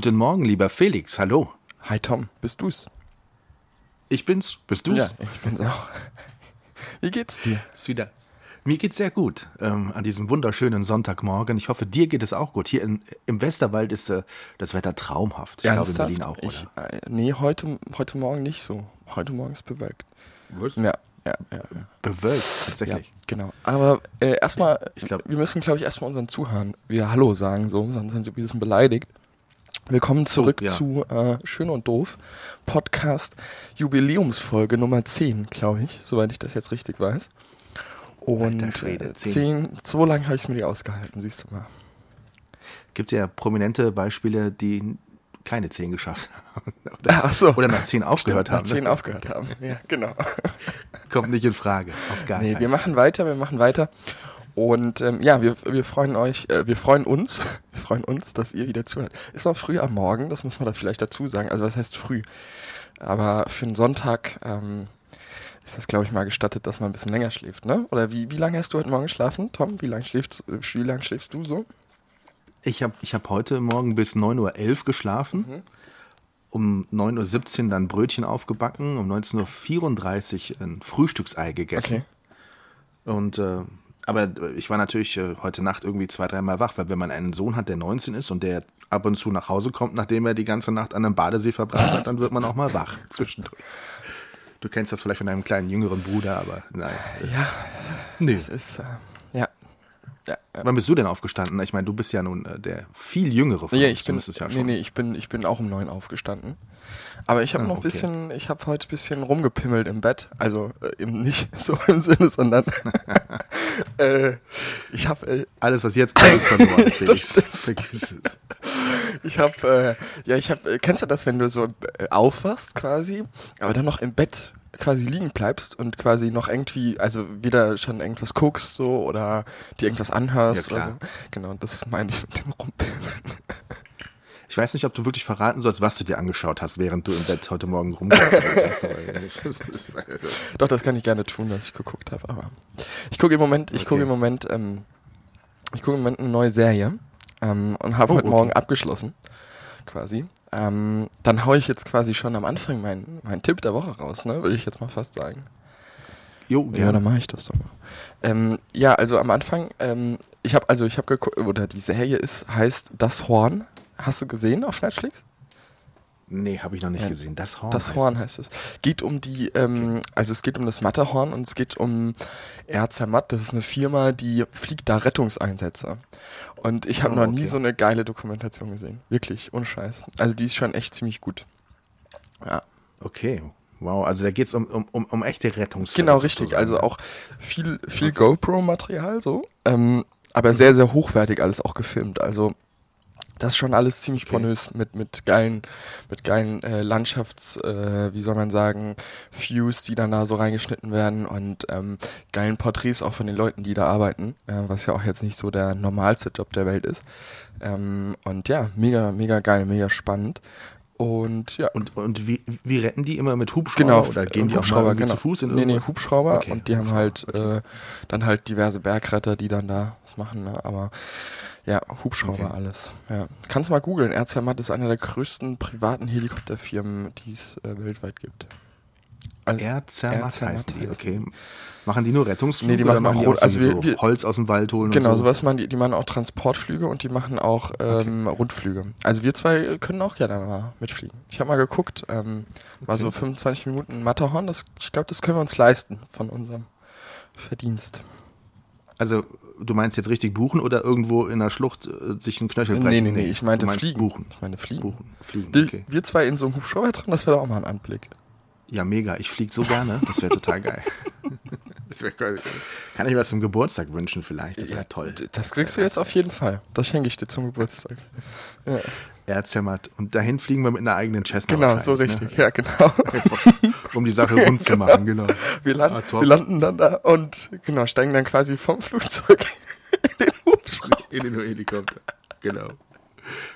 Guten Morgen, lieber Felix. Hallo. Hi Tom, bist du's? Ich bin's. Bist du's? Ja, ich bin's auch. Wie geht's dir? Ist wieder. Mir geht's sehr gut ähm, an diesem wunderschönen Sonntagmorgen. Ich hoffe, dir geht es auch gut. Hier in, im Westerwald ist äh, das Wetter traumhaft. Ich glaube in Berlin auch, oder? Ich, äh, nee, heute, heute Morgen nicht so. Heute Morgen ist bewölkt. Was? Ja, ja, ja. ja. Bewölkt, Ja, tatsächlich. genau. Aber äh, erstmal, Ich- ich glaub- wir müssen, glaube ich, erstmal unseren Zuhörern wieder Hallo sagen, so, sonst sind sie ein bisschen beleidigt. Willkommen zurück Oh, ja. zu äh, Schön und Doof, Podcast Jubiläumsfolge Nummer 10, glaube ich, soweit ich das jetzt richtig weiß. Und Alter Schwede, äh, 10. 10, so lange habe ich es mir nicht ausgehalten, siehst du mal. Gibt ja prominente Beispiele, die keine zehn geschafft haben. Oder, Ach so. oder nach zehn aufgehört Nach haben. 10 Ne? aufgehört haben. Ja, genau. Kommt nicht in Frage. Auf gar Nee, keinen wir machen weiter, wir machen weiter. Und ähm, ja, wir, wir freuen euch, äh, wir freuen uns, wir freuen uns, dass ihr wieder zuhört. Ist noch früh am Morgen, das muss man da vielleicht dazu sagen. Also was heißt früh? Aber für einen Sonntag ähm, ist das, glaube ich, mal gestattet, dass man ein bisschen länger schläft, ne? Oder wie, wie lange hast du heute Morgen geschlafen, Tom? Wie lange schläfst, äh, wie lang schläfst du so? Ich habe ich hab heute Morgen bis 9.11 Uhr geschlafen. Mhm. Um 9.17 Uhr dann Brötchen aufgebacken. Um 19.34 Uhr ein Frühstücksei gegessen. Und äh, aber ich war natürlich äh, heute Nacht irgendwie zwei, dreimal wach, weil wenn man einen Sohn hat, der 19 ist und der ab und zu nach Hause kommt, nachdem er die ganze Nacht an einem Badesee verbracht hat, dann wird man auch mal wach zwischendurch. Du kennst das vielleicht von deinem kleinen jüngeren Bruder, aber nein. Ja, Nee. das ist, äh, ja. Ja. Wann bist du denn aufgestanden? Ich meine, du bist ja nun äh, der viel jüngere von Ja, uns. ich bin, ja nee, schon. nee, ich bin, ich bin auch um neun aufgestanden. Aber ich habe Ah, noch ein okay. bisschen, ich habe heute ein bisschen rumgepimmelt im Bett. Also äh, eben nicht so im Sinne, sondern äh, ich habe, äh, Alles, was jetzt kommt, ist verloren, Felix. Vergiss es. ich habe, äh, ja, ich habe, äh, kennst du das, wenn du so aufwachst quasi, aber dann noch im Bett quasi liegen bleibst und quasi noch irgendwie, also wieder schon irgendwas guckst so oder dir irgendwas anhörst Ja, oder so. Genau, das meine ich mit dem Rumpimmeln. Ich weiß nicht, ob du wirklich verraten sollst, was du dir angeschaut hast, während du im Bett heute Morgen rumgegangen Doch, das kann ich gerne tun, dass ich geguckt habe, aber ich gucke im Moment, ich gucke Okay. im Moment, ähm, ich gucke im Moment eine neue Serie ähm, und habe Oh, heute okay. Morgen abgeschlossen, quasi. Ähm, dann haue ich jetzt quasi schon am Anfang meinen mein Tipp der Woche raus, ne, würde ich jetzt mal fast sagen. Jo, Ja, dann mache ich das doch mal. Ähm, ja, also am Anfang, ähm, ich habe also ich habe geguckt, oder die Serie ist heißt Das Horn. Hast du gesehen auf Netflix? Nee, habe ich noch nicht Ja, gesehen. Das Horn. Das heißt Horn es. heißt es. Geht um die, ähm, also es geht um das Matterhorn und es geht um Air Zermatt. Das ist eine Firma, die fliegt da Rettungseinsätze. Und ich habe Oh, noch okay. nie so eine geile Dokumentation gesehen. Wirklich, ohne Scheiß. Also die ist schon echt ziemlich gut. Ja, Okay, wow. Also da geht es um, um, um, um echte Rettungsfälle. genau richtig. sozusagen. Also auch viel, viel GoPro-Material so. Ähm, aber sehr, sehr hochwertig alles auch gefilmt. Also das ist schon alles ziemlich Okay. pornös mit, mit geilen, mit geilen äh, Landschafts, äh, wie soll man sagen, Views, die dann da so reingeschnitten werden und ähm, geilen Porträts auch von den Leuten, die da arbeiten, äh, was ja auch jetzt nicht so der normalste Job der Welt ist. Ähm, und ja, mega, mega geil, mega spannend. Und ja, Und, und wie, wie retten die immer mit Hubschrauber? genau, Oder gehen die auch mal genau. zu Fuß in Nee, nee, irgendwas? Hubschrauber Okay, und die haben halt okay. äh, dann halt diverse Bergretter, die dann da was machen, ne? aber ja, Hubschrauber Okay. alles. Ja. Kannst mal googeln, Air Zermatt ist einer der größten privaten Helikopterfirmen, die es äh, weltweit gibt. Also, Air Zermatt Air Zermatt heißen die, okay. Machen die nur Rettungsflüge Nee, die oder machen machen die auch Rot- also so, wir- wir- Holz aus dem Wald holen Genau, und so? sowas machen die, die machen auch Transportflüge und die machen auch ähm, Rundflüge. Also wir zwei können auch gerne mal mitfliegen. Ich habe mal geguckt, ähm, war so 25 Minuten Matterhorn, das, ich glaube, das können wir uns leisten von unserem Verdienst. Also du meinst jetzt richtig buchen oder irgendwo in der Schlucht äh, sich einen Knöchel Nee, brechen? nee, nee, ich meinte fliegen. buchen. Ich meine fliegen. Buchen, fliegen, Die, okay. Wir zwei in so einem Hubschrauber drin, das wäre doch auch mal ein Anblick. Ja, mega. Ich fliege so gerne. Das wäre total geil. Das wär geil. Kann ich mir das zum Geburtstag wünschen vielleicht? Das wäre toll. Das kriegst du jetzt auf jeden Fall. Das schenke ich dir zum Geburtstag. Ja. erzämmert. Und dahin fliegen wir mit einer eigenen Cessna. Genau, so wahrscheinlich, richtig, Ne? ja, genau. Um die Sache rund zu machen, genau. Wir, landen, Ah, wir landen dann da und genau, steigen dann quasi vom Flugzeug in den Hubschrauber. In den Helikopter. Genau.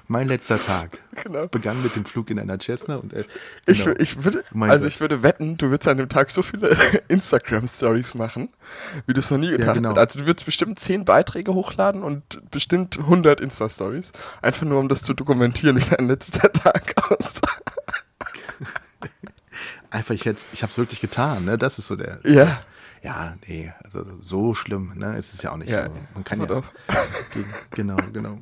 Mein letzter Tag Genau. begann mit dem Flug in einer Cessna und äh, Ich, genau. wür- ich würde, Mein also Gott. ich würde wetten, du würdest an dem Tag so viele Instagram-Stories machen, wie du es noch nie getan genau. hast. Also du würdest bestimmt 10 Beiträge hochladen und bestimmt 100 Insta-Stories. Einfach nur, um das zu dokumentieren, wie dein letzter Tag aussah. einfach ich ich habe es wirklich getan, ne? Das ist so der. Ja. Ja, nee, also so schlimm, ne? Ist es ja auch nicht. Ja, Also, man kann ja. doch. Gegen, genau, genau.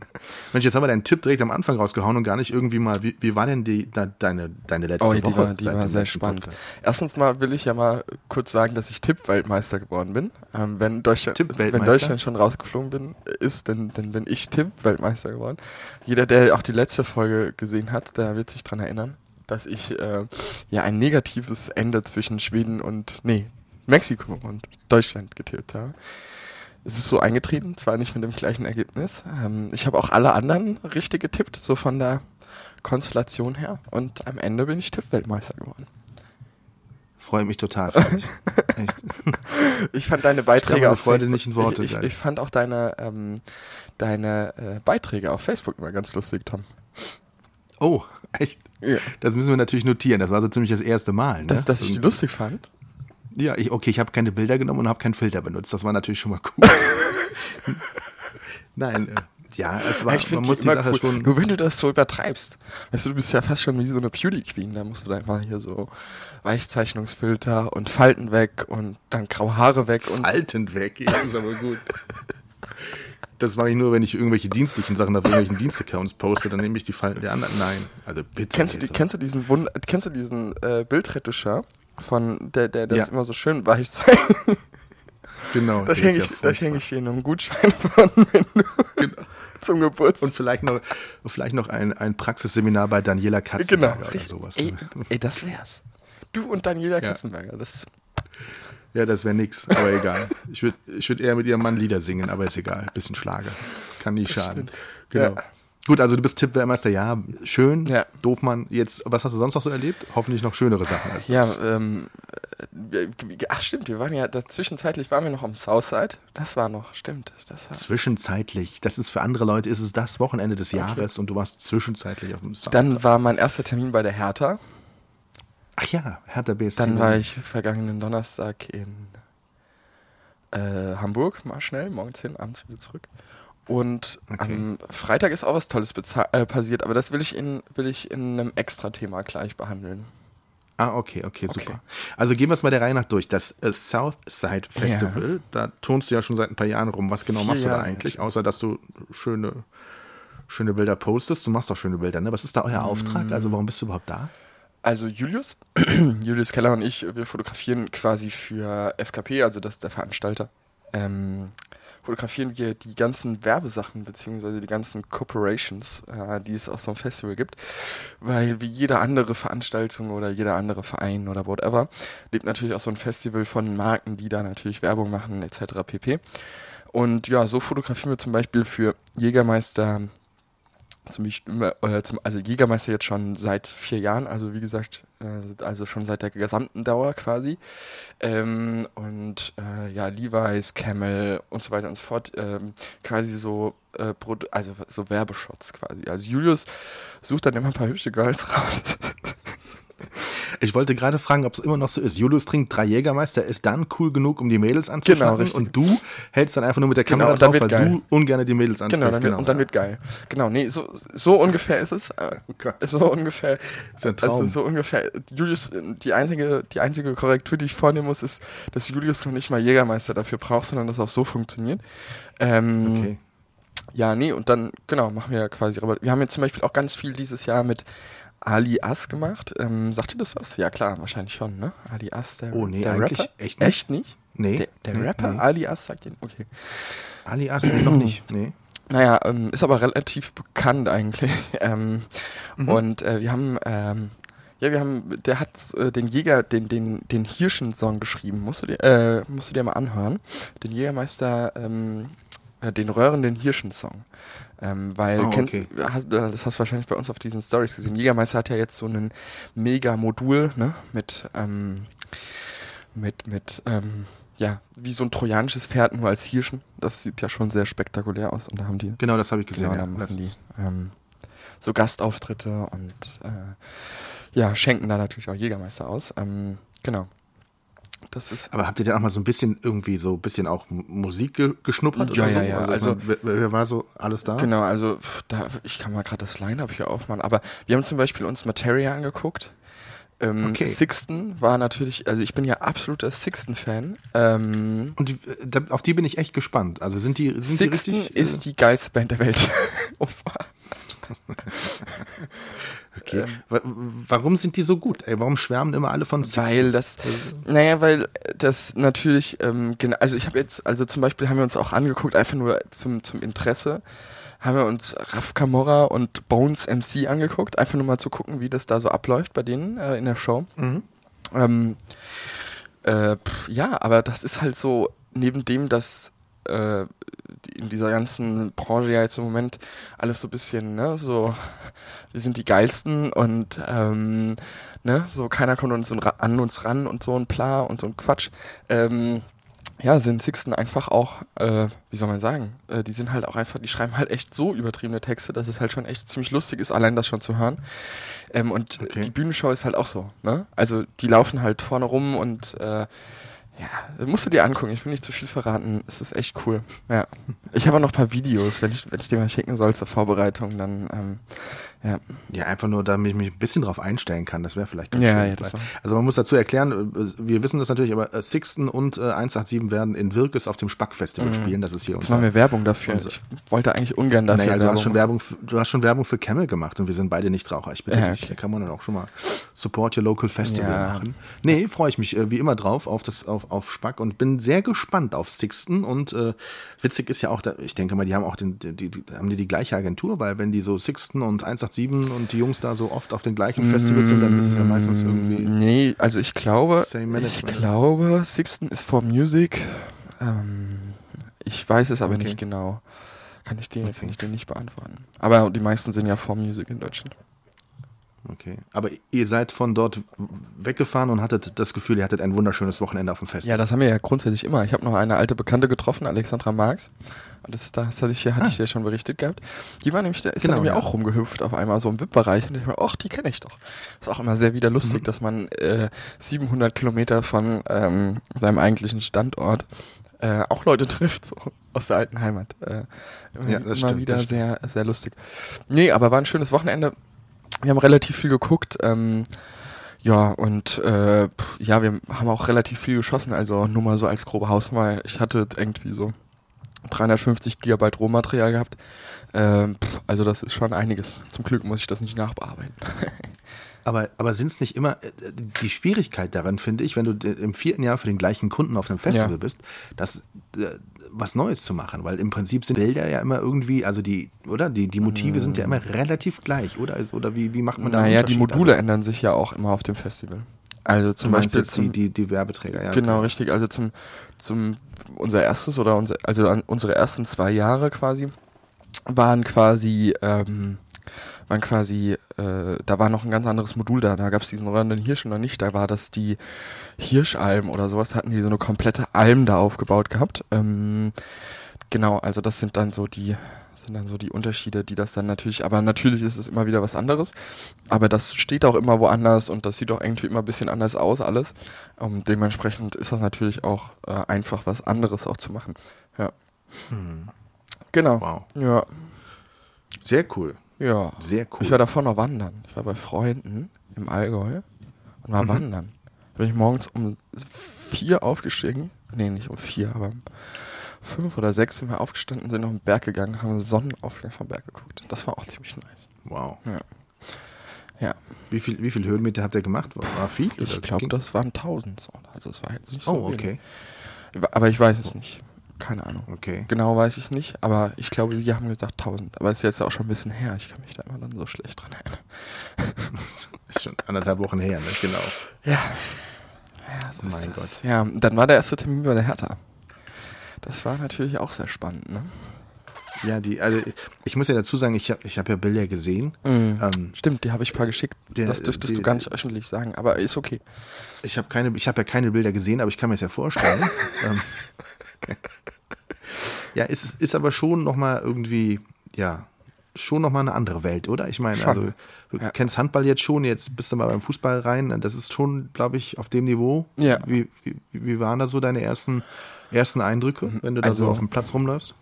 Mensch, jetzt haben wir deinen Tipp direkt am Anfang rausgehauen und gar nicht irgendwie mal. Wie, wie war denn die da, deine deine letzte Oh, die Woche? war, die war sehr spannend. Podcast? Erstens mal will ich ja mal kurz sagen, dass ich Tippweltmeister geworden bin. Ähm, wenn, Deutschland, wenn Deutschland schon rausgeflogen bin, ist, dann, dann bin ich Tippweltmeister geworden. Jeder, der auch die letzte Folge gesehen hat, der wird sich dran erinnern, dass ich äh, ja ein negatives Ende zwischen Schweden und nee, Mexiko und Deutschland getippt habe. Es ist so eingetreten, zwar nicht mit dem gleichen Ergebnis. Ähm, ich habe auch alle anderen richtig getippt, so von der Konstellation her. Und am Ende bin ich Tippweltmeister geworden. Freue mich total. Echt. Ich fand deine Beiträge auf Freude Facebook, nicht in Worte ich, ich, ich fand auch deine, ähm, deine äh, Beiträge auf Facebook immer ganz lustig, Tom. Oh, echt? Ja. Das müssen wir natürlich notieren. Das war so ziemlich das erste Mal. Ne? Dass, dass ich die lustig fand. Ja, ich, okay, ich habe keine Bilder genommen und habe keinen Filter benutzt. Das war natürlich schon mal gut. Nein, äh, ja, es war, ich man muss die die Sache cool. schon. Nur wenn du das so übertreibst. Weißt du, du bist ja fast schon wie so eine Beauty Queen. Da musst du da einfach hier so Weichzeichnungsfilter und Falten weg und dann graue Haare weg und Faltend weg, das ist aber gut. Das mache ich nur, wenn ich irgendwelche dienstlichen Sachen auf irgendwelchen Dienstaccounts poste, dann nehme ich die Falten der anderen. Nein, also bitte. Kennst du, die, kennst du diesen Wund kennst du diesen äh, Bildretuscher von der der das Ja. immer so schön weich zeigt? Genau. Da schenke ist ich, ja furchtbar. ich dir einen Gutschein von, du Genau. zum Geburtstag. Und vielleicht noch, vielleicht noch ein, ein Praxisseminar bei Daniela genau, Katzenberger oder richtig. sowas. Ey, ey, das wär's. Du und Daniela Ja. Katzenberger. Das, Ja, das wäre nix, aber egal. Ich würde ich würd eher mit ihrem Mann Lieder singen, aber ist egal. Bisschen Schlager. Kann nie schaden. Genau. Ja. Gut, also du bist Tippweltmeister, ja, schön. Ja. Doofmann. Jetzt, was hast du sonst noch so erlebt? Hoffentlich noch schönere Sachen als ja, das. ähm, äh, ach stimmt, wir waren ja, da, zwischenzeitlich waren wir noch am Southside. Das war noch, stimmt. Das war, Zwischenzeitlich, das ist für andere Leute, ist es das Wochenende des Jahres und du warst zwischenzeitlich auf dem Sound. dann war mein erster Termin bei der Hertha. Ach ja, Hertha BSC. Dann war ich vergangenen Donnerstag in äh, Hamburg, mal schnell, morgens hin, abends wieder zurück. Und Okay. am Freitag ist auch was Tolles äh, passiert, aber das will ich in, will ich in einem Extra-Thema gleich behandeln. Ah, okay, okay, super. Okay. Also gehen wir es mal der Reihe nach durch. Das äh, Southside Festival, da turnst du ja schon seit ein paar Jahren rum. Was genau machst du da eigentlich? schon. Außer, dass du schöne, schöne Bilder postest. Du machst auch schöne Bilder, ne? Was ist da euer Auftrag? Also warum bist du überhaupt da? Also Julius, Julius Keller und ich, wir fotografieren quasi für FKP, also das ist der Veranstalter. Ähm, fotografieren wir die ganzen Werbesachen beziehungsweise die ganzen Corporations, äh, die es auf so einem Festival gibt, weil wie jede andere Veranstaltung oder jeder andere Verein oder whatever lebt natürlich auch so ein Festival von Marken, die da natürlich Werbung machen etc. pp. Und ja, so fotografieren wir zum Beispiel für Jägermeister immer, äh, zum, also Jägermeister jetzt schon seit vier Jahren, also wie gesagt, äh, also schon seit der gesamten Dauer quasi. Ähm, und äh, ja, Levi's, Camel und so weiter und so fort, ähm, quasi so, äh, also so Werbeshots quasi. Also Julius sucht dann immer ein paar hübsche Girls raus. Ich wollte gerade fragen, ob es immer noch so ist. Julius trinkt drei Jägermeister, ist dann cool genug, um die Mädels anzuschnappen richtig. und du hältst dann einfach nur mit der Genau, Kamera dann drauf, weil geil. du ungern die Mädels ansprichst. genau, dann wird, und dann wird geil. Genau, nee, so, so ungefähr ist es. Äh, Oh so ungefähr. ist ein Traum. Also so ungefähr. Julius, die einzige, die einzige Korrektur, die ich vornehmen muss, ist, dass Julius noch nicht mal Jägermeister dafür braucht, sondern dass auch so funktioniert. Ähm, Okay. Ja, nee, und dann, genau, machen wir quasi. Aber wir haben jetzt zum Beispiel auch ganz viel dieses Jahr mit Ali As gemacht. Ähm, sagt ihr das was? Ja, klar, wahrscheinlich schon, ne? Ali As, der, Oh, nee, der eigentlich Rapper. echt nicht. Echt nicht? Nee. Der, der nee, Rapper Nee. Ali As sagt ihn, okay. Ali As noch nicht. Nee. Naja, ähm, ist aber relativ bekannt eigentlich. ähm, Mhm. Und äh, wir haben, ähm, ja, wir haben, der hat äh, den Jäger, den, den, den Hirschen-Song geschrieben. Musst du dir, äh, musst du dir mal anhören. Den Jägermeister, ähm, äh, den röhrenden Hirschen-Song. Ähm, weil, Oh, kennst, okay. hast, äh, das hast du wahrscheinlich bei uns auf diesen Stories gesehen. Jägermeister hat ja jetzt so einen Mega-Modul, ne, mit, ähm, mit, mit, ähm, ja, wie so ein trojanisches Pferd nur als Hirschen. Das sieht ja schon sehr spektakulär aus. Und da haben die, Genau, das habe ich gesehen. genau, ja, die ähm, so Gastauftritte und äh, ja, schenken da natürlich auch Jägermeister aus. Ähm, genau. Das ist Aber habt ihr denn auch mal so ein bisschen irgendwie so ein bisschen auch Musik ge geschnuppert Ja, oder so? ja, ja, Also, also- mein, wer, wer war so alles da? Genau, also da, ich kann mal gerade das Line-Up hier aufmachen, aber wir haben zum Beispiel uns Materia angeguckt. Ähm, Okay. Sixten war natürlich, also ich bin ja absoluter Sixten-Fan. Ähm, Und die, äh, da, auf die bin ich echt gespannt. Also sind die, sind die Sixten richtig? ist die geilste Band der Welt. Okay. Wa- Warum sind die so gut? Ey, warum schwärmen immer alle von Sixten? Weil das, naja, weil das natürlich, ähm, genau, also ich habe jetzt, also zum Beispiel haben wir uns auch angeguckt, einfach nur zum, zum Interesse, haben wir uns Raf Camorra und Bones MC angeguckt, einfach nur mal zu gucken, wie das da so abläuft bei denen äh, in der Show. Mhm. Ähm, äh, pf, ja, aber das ist halt so, neben dem, dass äh, in dieser ganzen Branche ja jetzt im Moment alles so ein bisschen, ne, so, wir sind die Geilsten und, ähm, ne, so keiner kommt uns an uns ran und so ein Pla und so ein Quatsch. Ähm, ja, sind Sixten einfach auch, äh, wie soll man sagen, äh, die sind halt auch einfach, die schreiben halt echt so übertriebene Texte, dass es halt schon echt ziemlich lustig ist, allein das schon zu hören. Ähm, und Okay. die Bühnenshow ist halt auch so, ne? Also die laufen halt vorne rum und äh, ja, musst du dir angucken. Ich will nicht zu viel verraten. Es ist echt cool. Ja. Ich habe auch noch ein paar Videos, wenn ich, wenn ich dir mal schicken soll zur Vorbereitung, dann ähm, ja. Ja, einfach nur, damit ich mich ein bisschen drauf einstellen kann. Das wäre vielleicht ganz Ja, schön. ja, also man muss dazu erklären, äh, wir wissen das natürlich, aber äh, Sixten und äh, 187 werden in Wirkes auf dem Spack-Festival spielen. Das ist hier Jetzt unser... machen wir Werbung dafür. unser- Ich wollte eigentlich ungern dafür Naja, du Werbung hast, schon. Werbung für, du hast schon Werbung für Camel gemacht und wir sind beide Nichtraucher. Ich bitte Ja, dich, okay. da kann man dann auch schon mal Support Your Local Festival Ja. machen. Nee, freue ich mich äh, wie immer drauf auf, das, auf, auf Spack und bin sehr gespannt auf Sixten und äh, witzig ist ja auch, da, ich denke mal, die haben auch den, die, die, haben die die gleiche Agentur, weil wenn die so Sixten und 187 und die Jungs da so oft auf den gleichen Festivals sind, dann ist es ja meistens irgendwie Nee, also ich glaube, ich glaube, Sixten ist for Music. Ähm, ich weiß es aber Okay. nicht genau. Kann ich dir, kann ich dir nicht beantworten. Aber die meisten sind ja for Music in Deutschland. Okay. Aber ihr seid von dort weggefahren und hattet das Gefühl, ihr hattet ein wunderschönes Wochenende auf dem Festival. Ja, das haben wir ja grundsätzlich immer. Ich habe noch eine alte Bekannte getroffen, Alexandra Marx. Das, das hatte ich, hatte ich ja schon berichtet gehabt. Die war nämlich, ist Genau, dann nämlich ja. auch rumgehüpft auf einmal so im VIP-Bereich. Und ich mir, ach, die kenne ich doch. Ist auch immer sehr wieder Mhm. lustig, dass man äh, 700 Kilometer von ähm, seinem eigentlichen Standort äh, auch Leute trifft, so aus der alten Heimat. Äh, Ja, das immer stimmt, wieder das sehr, sehr lustig. Nee, aber war ein schönes Wochenende. Wir haben relativ viel geguckt. Ähm, ja, und äh, ja, wir haben auch relativ viel geschossen, also nur mal so als grobe Hausnummer. Ich hatte irgendwie so 350 Gigabyte Rohmaterial gehabt. Ähm, also das ist schon einiges. Zum Glück muss ich das nicht nachbearbeiten. Aber, aber sind es nicht immer, äh, die Schwierigkeit daran, finde ich, wenn du d- im vierten Jahr für den gleichen Kunden auf einem Festival Ja. bist, das äh, was Neues zu machen, weil im Prinzip sind Bilder ja immer irgendwie, also die, oder? Die, die Motive sind ja immer relativ gleich, oder? Also, Oder wie, wie macht man da naja, die? Module Also, ändern sich ja auch immer auf dem Festival. Also zum Beispiel zum, die, die, die Werbeträger, ja. Genau, okay. richtig. Also zum, zum unser erstes oder unser, also unsere ersten zwei Jahre quasi waren quasi, ähm, waren quasi, äh, da war noch ein ganz anderes Modul da. Da gab es diesen röhrenden Hirsch noch nicht. Da war das die Hirschalm oder sowas. Hatten die so eine komplette Alm da aufgebaut gehabt. Ähm, genau, also das sind dann so die sind dann so die Unterschiede, die das dann natürlich, aber natürlich ist es immer wieder was anderes, aber das steht auch immer woanders und das sieht auch irgendwie immer ein bisschen anders aus alles. Ähm, dementsprechend ist das natürlich auch äh, einfach was anderes auch zu machen. Ja. Genau. Hm. Wow. Ja. Sehr cool. Ja. Sehr cool. Ich war davor noch wandern. Ich war bei Freunden im Allgäu und Mhm. war wandern. Da bin ich morgens um vier aufgestiegen. Nee, nicht um vier, aber um fünf oder sechs sind wir aufgestanden, sind auf den Berg gegangen, haben Sonnenaufgang vom Berg geguckt. Das war auch ziemlich nice. wow. Ja. Ja, Wie viel, wie viel Höhenmeter habt ihr gemacht? War, viel? ich glaube, das waren 1000 so. Also es war jetzt nicht so Oh, wenig. okay. Aber ich weiß es nicht. Keine Ahnung. Okay. Genau weiß ich nicht, aber ich glaube, sie haben gesagt 1000. Aber es ist jetzt auch schon ein bisschen her. Ich kann mich da immer dann so schlecht dran erinnern. Ist schon anderthalb Wochen her, ne? Genau. Ja. Ja, so Mein ist das. Ja, dann war der erste Termin bei der Hertha. Das war natürlich auch sehr spannend, ne? Ja, die, also ich muss ja dazu sagen, ich habe ich hab ja Bilder gesehen. Mhm. Ähm, Stimmt, die habe ich ein paar geschickt. Der, das dürftest die, du gar nicht öffentlich sagen, aber ist okay. Ich habe keine, ich habe ja keine Bilder gesehen, aber ich kann mir das ja vorstellen. ähm, ja, es ist, ist aber schon nochmal irgendwie, ja, schon nochmal eine andere Welt, oder? Ich meine, also du ja. kennst Handball jetzt schon, jetzt bist du mal beim Fußball rein. Das ist schon, glaube ich, auf dem Niveau. Ja. Wie, wie, wie, waren da so deine ersten, ersten Eindrücke, mhm. wenn du da also, so auf dem Platz rumläufst?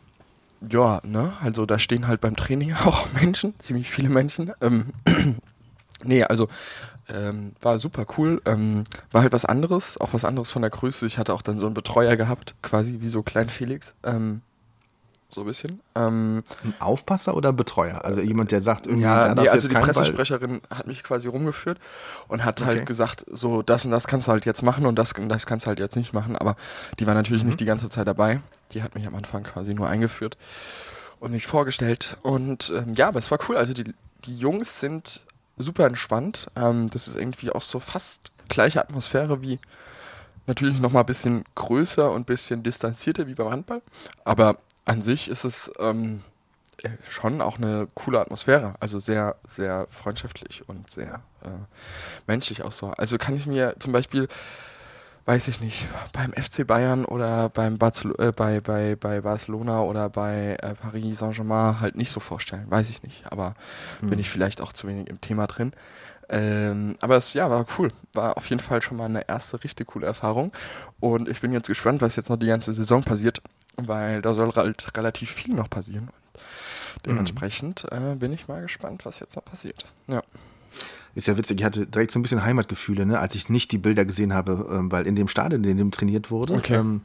Ja, ne, also da stehen halt beim Training auch Menschen, ziemlich viele Menschen. Ähm, nee, also ähm, war super cool. Ähm, war halt was anderes, auch was anderes von der Größe. Ich hatte auch dann so einen Betreuer gehabt, quasi wie so Klein Felix. Ähm, so ein bisschen. Ähm, ein Aufpasser oder Betreuer? Also jemand, der sagt irgendwie, ja, nee, also die Pressesprecherin Ball. hat mich quasi rumgeführt und hat halt okay. halt gesagt, so das und das kannst du halt jetzt machen und das und das kannst du halt jetzt nicht machen, aber die war natürlich mhm. nicht die ganze Zeit dabei. Die hat mich am Anfang quasi nur eingeführt und mich vorgestellt und ähm, ja, aber es war cool. Also die, die Jungs sind super entspannt. Ähm, das ist irgendwie auch so fast gleiche Atmosphäre wie natürlich noch mal ein bisschen größer und ein bisschen distanzierter wie beim Handball, aber an sich ist es ähm, äh, schon auch eine coole Atmosphäre. Also sehr, sehr freundschaftlich und sehr äh, menschlich auch so. Also kann ich mir zum Beispiel, weiß ich nicht, beim FC Bayern oder beim Barcel äh, bei, bei, bei Barcelona oder bei äh, Paris Saint-Germain halt nicht so vorstellen. Weiß ich nicht. Aber mhm. bin ich vielleicht auch zu wenig im Thema drin. Ähm, aber es ja, war cool. War auf jeden Fall schon mal eine erste richtig coole Erfahrung. Und ich bin jetzt gespannt, was jetzt noch die ganze Saison passiert weil da soll halt relativ viel noch passieren. Und dementsprechend mhm. äh, bin ich mal gespannt, was jetzt noch passiert. Ja. Ist ja witzig, ich hatte direkt so ein bisschen Heimatgefühle, ne, als ich nicht die Bilder gesehen habe, ähm, weil in dem Stadion, in dem trainiert wurde, okay. ähm,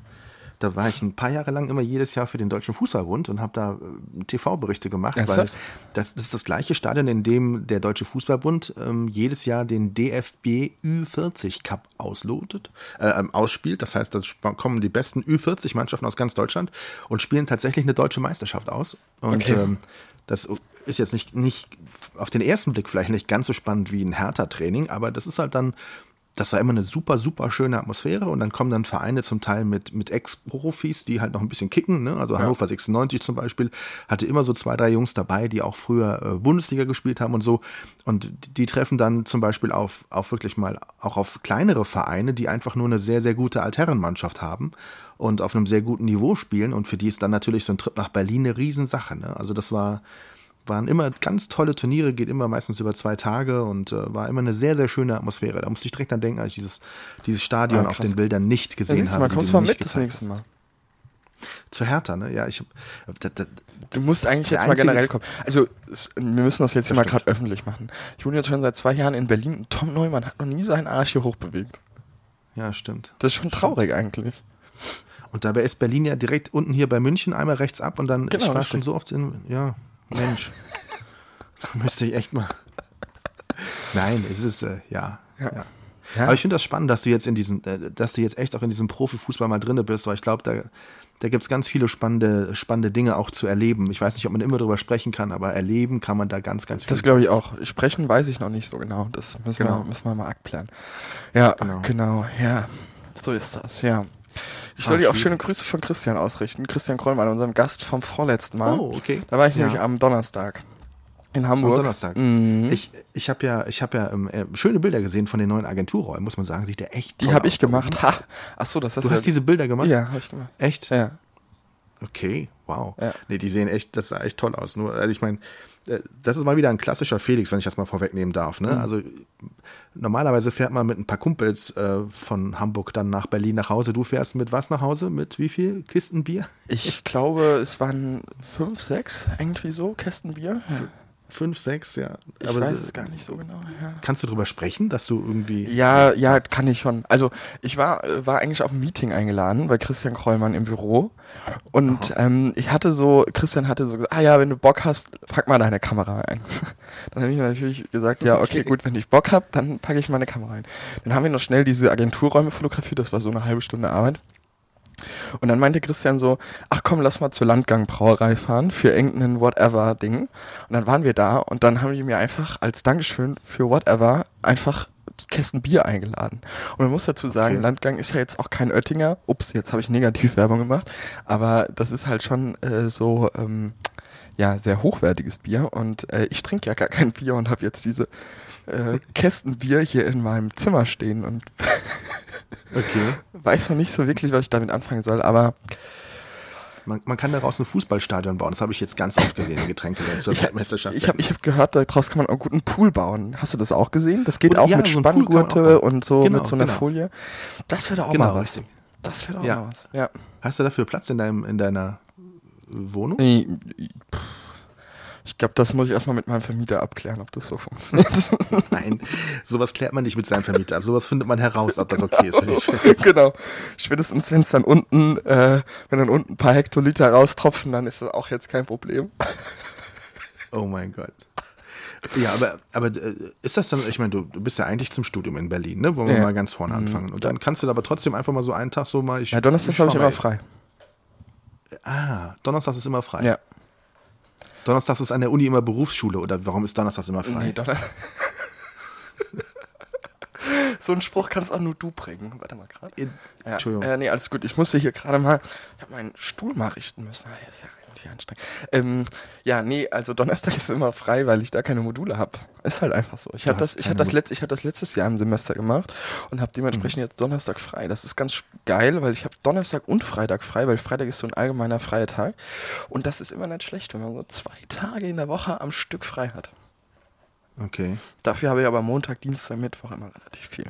da war ich ein paar Jahre lang immer jedes Jahr für den Deutschen Fußballbund und habe da äh, TV-Berichte gemacht, Ernsthaft? weil das, das, ist das gleiche Stadion, in dem der Deutsche Fußballbund ähm, jedes Jahr den DFB Ü40 Cup auslotet, äh, ähm, ausspielt. Das heißt, da kommen die besten Ü40-Mannschaften aus ganz Deutschland und spielen tatsächlich eine deutsche Meisterschaft aus. Und okay. ähm, das ist jetzt nicht, nicht auf den ersten Blick vielleicht nicht ganz so spannend wie ein Hertha-Training, aber das ist halt dann das war immer eine super, super schöne Atmosphäre und dann kommen dann Vereine zum Teil mit, mit Ex-Profis, die halt noch ein bisschen kicken, ne? also ja. Hannover 96 zum Beispiel, hatte immer so zwei, drei Jungs dabei, die auch früher äh, Bundesliga gespielt haben und so und die treffen dann zum Beispiel auf, auf wirklich mal, auch auf kleinere Vereine, die einfach nur eine sehr, sehr gute Altherrenmannschaft haben und auf einem sehr guten Niveau spielen und für die ist dann natürlich so ein Trip nach Berlin eine Riesensache, ne? also das war waren immer ganz tolle Turniere, geht immer meistens über zwei Tage und äh, war immer eine sehr, sehr schöne Atmosphäre. Da musste ich direkt dran denken, als ich dieses, dieses Stadion ah, auf den Bildern nicht gesehen ja, habe. Mal, kommst du mal mit das nächste Mal. Zu Hertha, ne? Ja, ich hab, da, da, Du musst eigentlich jetzt mal generell kommen. Also, es, wir müssen das jetzt hier mal gerade öffentlich machen. Ich wohne jetzt schon seit zwei Jahren in Berlin und Tom Neumann hat noch nie seinen Arsch hier hochbewegt. Ja, stimmt. Das ist schon traurig eigentlich. Und dabei ist Berlin ja direkt unten hier bei München einmal rechts ab und dann, genau, ich war schon so oft in, ja, Mensch, da müsste ich echt mal. Nein, es ist, äh, ja, ja. ja. Ja? Aber ich finde das spannend, dass du jetzt in diesem, äh, dass du jetzt echt auch in diesem Profifußball mal drin bist, weil ich glaube, da, da gibt es ganz viele spannende, spannende Dinge auch zu erleben. Ich weiß nicht, ob man immer darüber sprechen kann, aber erleben kann man da ganz, ganz viel. Das glaube ich auch. Sprechen weiß ich noch nicht so genau. Das müssen, genau. Wir, müssen wir mal abklären. Ja, genau. genau. Ja, so ist das, ja. Ich soll ah, dir auch schöne Grüße von Christian ausrichten. Christian Krollmann, unserem Gast vom vorletzten Mal. Oh, okay. Da war ich ja. nämlich am Donnerstag. In Hamburg. Am Donnerstag. Mhm. Ich, ich habe ja, ich hab ja ähm, äh, schöne Bilder gesehen von den neuen Agenturräumen, muss man sagen. Sieht der echt toll Die habe ich gemacht. Ha. Ach so, das hast du. Du hast diese Bilder gemacht? Ja, habe ich gemacht. Echt? Ja. Okay, wow. Ja. Nee, die sehen echt, das sah echt toll aus. Nur, also ich meine, das ist mal wieder ein klassischer Felix, wenn ich das mal vorwegnehmen darf. Ne? Mhm. Also normalerweise fährt man mit ein paar Kumpels äh, von Hamburg dann nach Berlin nach Hause. Du fährst mit was nach Hause? Mit wie viel Kisten Bier? Ich glaube, es waren fünf, sechs, irgendwie so, Kästen Bier. Fünf, sechs, ja. Ich Aber weiß es gar nicht so genau. Ja. Kannst du darüber sprechen, dass du irgendwie. Ja, ja, kann ich schon. Also ich war, war eigentlich auf ein Meeting eingeladen bei Christian Krollmann im Büro. Und ähm, ich hatte so, Christian hatte so gesagt, ah ja, wenn du Bock hast, pack mal deine Kamera ein. dann habe ich natürlich gesagt, ja, okay, okay, gut, wenn ich Bock hab, dann packe ich meine Kamera ein. Dann haben wir noch schnell diese Agenturräume fotografiert, das war so eine halbe Stunde Arbeit. Und dann meinte Christian so, ach komm, lass mal zur Landgang-Brauerei fahren für irgendein Whatever-Ding. Und dann waren wir da und dann haben die mir einfach als Dankeschön für Whatever einfach Kästen Bier eingeladen. Und man muss dazu sagen, okay. Landgang ist ja jetzt auch kein Oettinger. Ups, jetzt habe ich Negativwerbung gemacht. Aber das ist halt schon äh, so, ähm, ja sehr hochwertiges Bier und äh, ich trinke ja gar kein Bier und habe jetzt diese äh, Kästen Bier hier in meinem Zimmer stehen und Okay. weiß noch nicht so wirklich, was ich damit anfangen soll, aber Man, man kann daraus ein Fußballstadion bauen. Das habe ich jetzt ganz oft gesehen, Getränke zur Weltmeisterschaft. ich habe ich hab gehört, daraus kann man auch gut einen Pool bauen. Hast du das auch gesehen? Das geht Oder- auch ja, mit so auch Spanngurte und so Genau, mit so einer genau. Folie. Das wäre doch auch Genau, mal was. Das wäre doch Ja. auch mal was. Ja. Hast du dafür Platz in, deinem, in deiner Wohnung? Nee, pff. Ich glaube, das muss ich erstmal mit meinem Vermieter abklären, ob das so funktioniert. Nein, sowas klärt man nicht mit seinem Vermieter ab. Sowas findet man heraus, ob das okay ist für dich. genau. Spätestens, wenn es dann unten, äh, wenn dann unten ein paar Hektoliter raustropfen, dann ist das auch jetzt kein Problem. Oh mein Gott. Ja, aber, aber äh, ist das dann, ich meine, du, du bist ja eigentlich zum Studium in Berlin, ne? Wollen wir Ja. mal ganz vorne anfangen. Und dann kannst du aber trotzdem einfach mal so einen Tag so mal. Ich, Ja, Donnerstag habe ich immer frei. Ah, Donnerstag ist immer frei. Ja. Donnerstag ist an der Uni immer Berufsschule oder warum ist Donnerstag immer frei? Nee, Donner so einen Spruch kannst auch nur du bringen. Warte mal gerade. Ja, Entschuldigung. äh, nee, alles gut. Ich musste hier gerade mal, ich habe meinen Stuhl mal richten müssen. Ah, ist ja irgendwie anstrengend. Ähm, ja, nee, also Donnerstag ist immer frei, weil ich da keine Module habe. Ist halt einfach so. Ich habe das, ich hab das, letzt, ich hab das letztes Jahr im Semester gemacht und habe dementsprechend Mhm. jetzt Donnerstag frei. Das ist ganz geil, weil ich habe Donnerstag und Freitag frei, weil Freitag ist so ein allgemeiner freier Tag. Und das ist immer nicht schlecht, wenn man so zwei Tage in der Woche am Stück frei hat. Okay. Dafür habe ich aber Montag, Dienstag, Mittwoch immer relativ viel.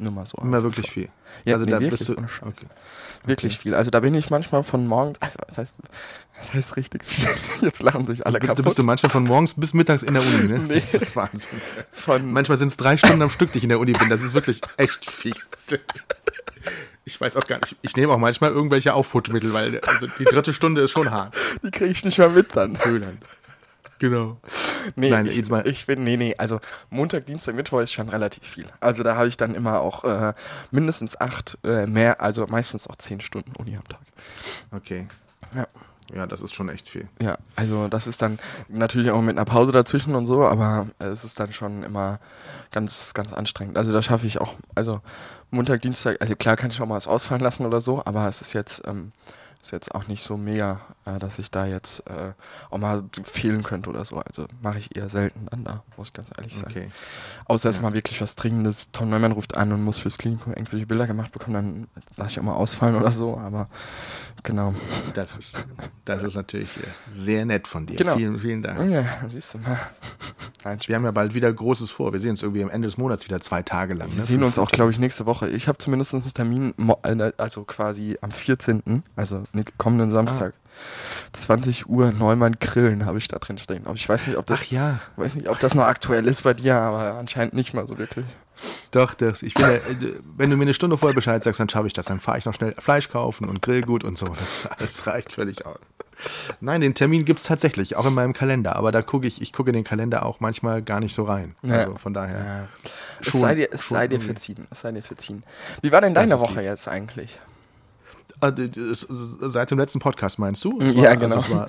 Nur mal so. Immer wirklich viel. Ja, also nee, da wirklich, bist du. ohne Scheiß. Okay. Wirklich viel. Also da bin ich manchmal von morgens, also das heißt, das heißt richtig viel. Jetzt lachen sich alle Du kaputt. bist du manchmal von morgens bis mittags in der Uni, ne? Nee. Das ist Wahnsinn. von, Manchmal sind es drei Stunden am Stück, die ich in der Uni bin. Das ist wirklich echt viel. Ich weiß auch gar nicht. Ich nehme auch manchmal irgendwelche Aufputschmittel, weil also die dritte Stunde ist schon hart. die kriege ich nicht mehr mit dann. Höhlern. Genau. Nee, Nein, ich, ich bin, nee, nee, also Montag, Dienstag, Mittwoch ist schon relativ viel. Also da habe ich dann immer auch äh, mindestens acht, äh, mehr, also meistens auch zehn Stunden Uni am Tag. Okay. Ja. Ja, das ist schon echt viel. Ja, also das ist dann natürlich auch mit einer Pause dazwischen und so, aber es ist dann schon immer ganz, ganz anstrengend. Also da schaffe ich auch, also Montag, Dienstag, also klar kann ich auch mal was ausfallen lassen oder so, aber es ist jetzt, ähm, ist jetzt auch nicht so mega, äh, dass ich da jetzt äh, auch mal fehlen könnte oder so. Also mache ich eher selten dann da, muss ich ganz ehrlich sagen. Okay. Außer es ist Ja. mal wirklich was Dringendes. Tom Neumann ruft an und muss fürs Klinikum irgendwelche Bilder gemacht bekommen, dann lasse ich auch mal ausfallen oder so, aber genau. Das ist, das ist natürlich äh, sehr nett von dir. Genau. Vielen, vielen Dank. Ja, siehst du mal. Nein, Wir haben ja bald wieder Großes vor. Wir sehen uns irgendwie am Ende des Monats wieder zwei Tage lang. Wir ne? sehen Für- uns auch, glaube ich, nächste Woche. Ich habe zumindest einen Termin, äh, also quasi am 14., also ne- kommenden Samstag. 20 Uhr Neumann Grillen habe ich da drin stehen. Aber ich weiß nicht, ob das, Ach ja, weiß nicht, ob das noch aktuell ist bei dir, aber anscheinend nicht mal so wirklich. doch, das. Ich bin ja, äh, wenn du mir eine Stunde vorher Bescheid sagst, dann schaffe ich das. Dann fahre ich noch schnell Fleisch kaufen und Grillgut und so. Das, das reicht völlig aus. Nein, den Termin gibt es tatsächlich, auch in meinem Kalender. Aber da gucke ich, ich gucke in den Kalender auch manchmal gar nicht so rein. Ja. Also von daher. Es Schon- sei dir, es sei dir verziehen. Es sei dir verziehen. Wie war denn deine Woche lieb. jetzt eigentlich? Ah, Seit dem letzten Podcast meinst du? Ja, Es war, genau. Also es, war,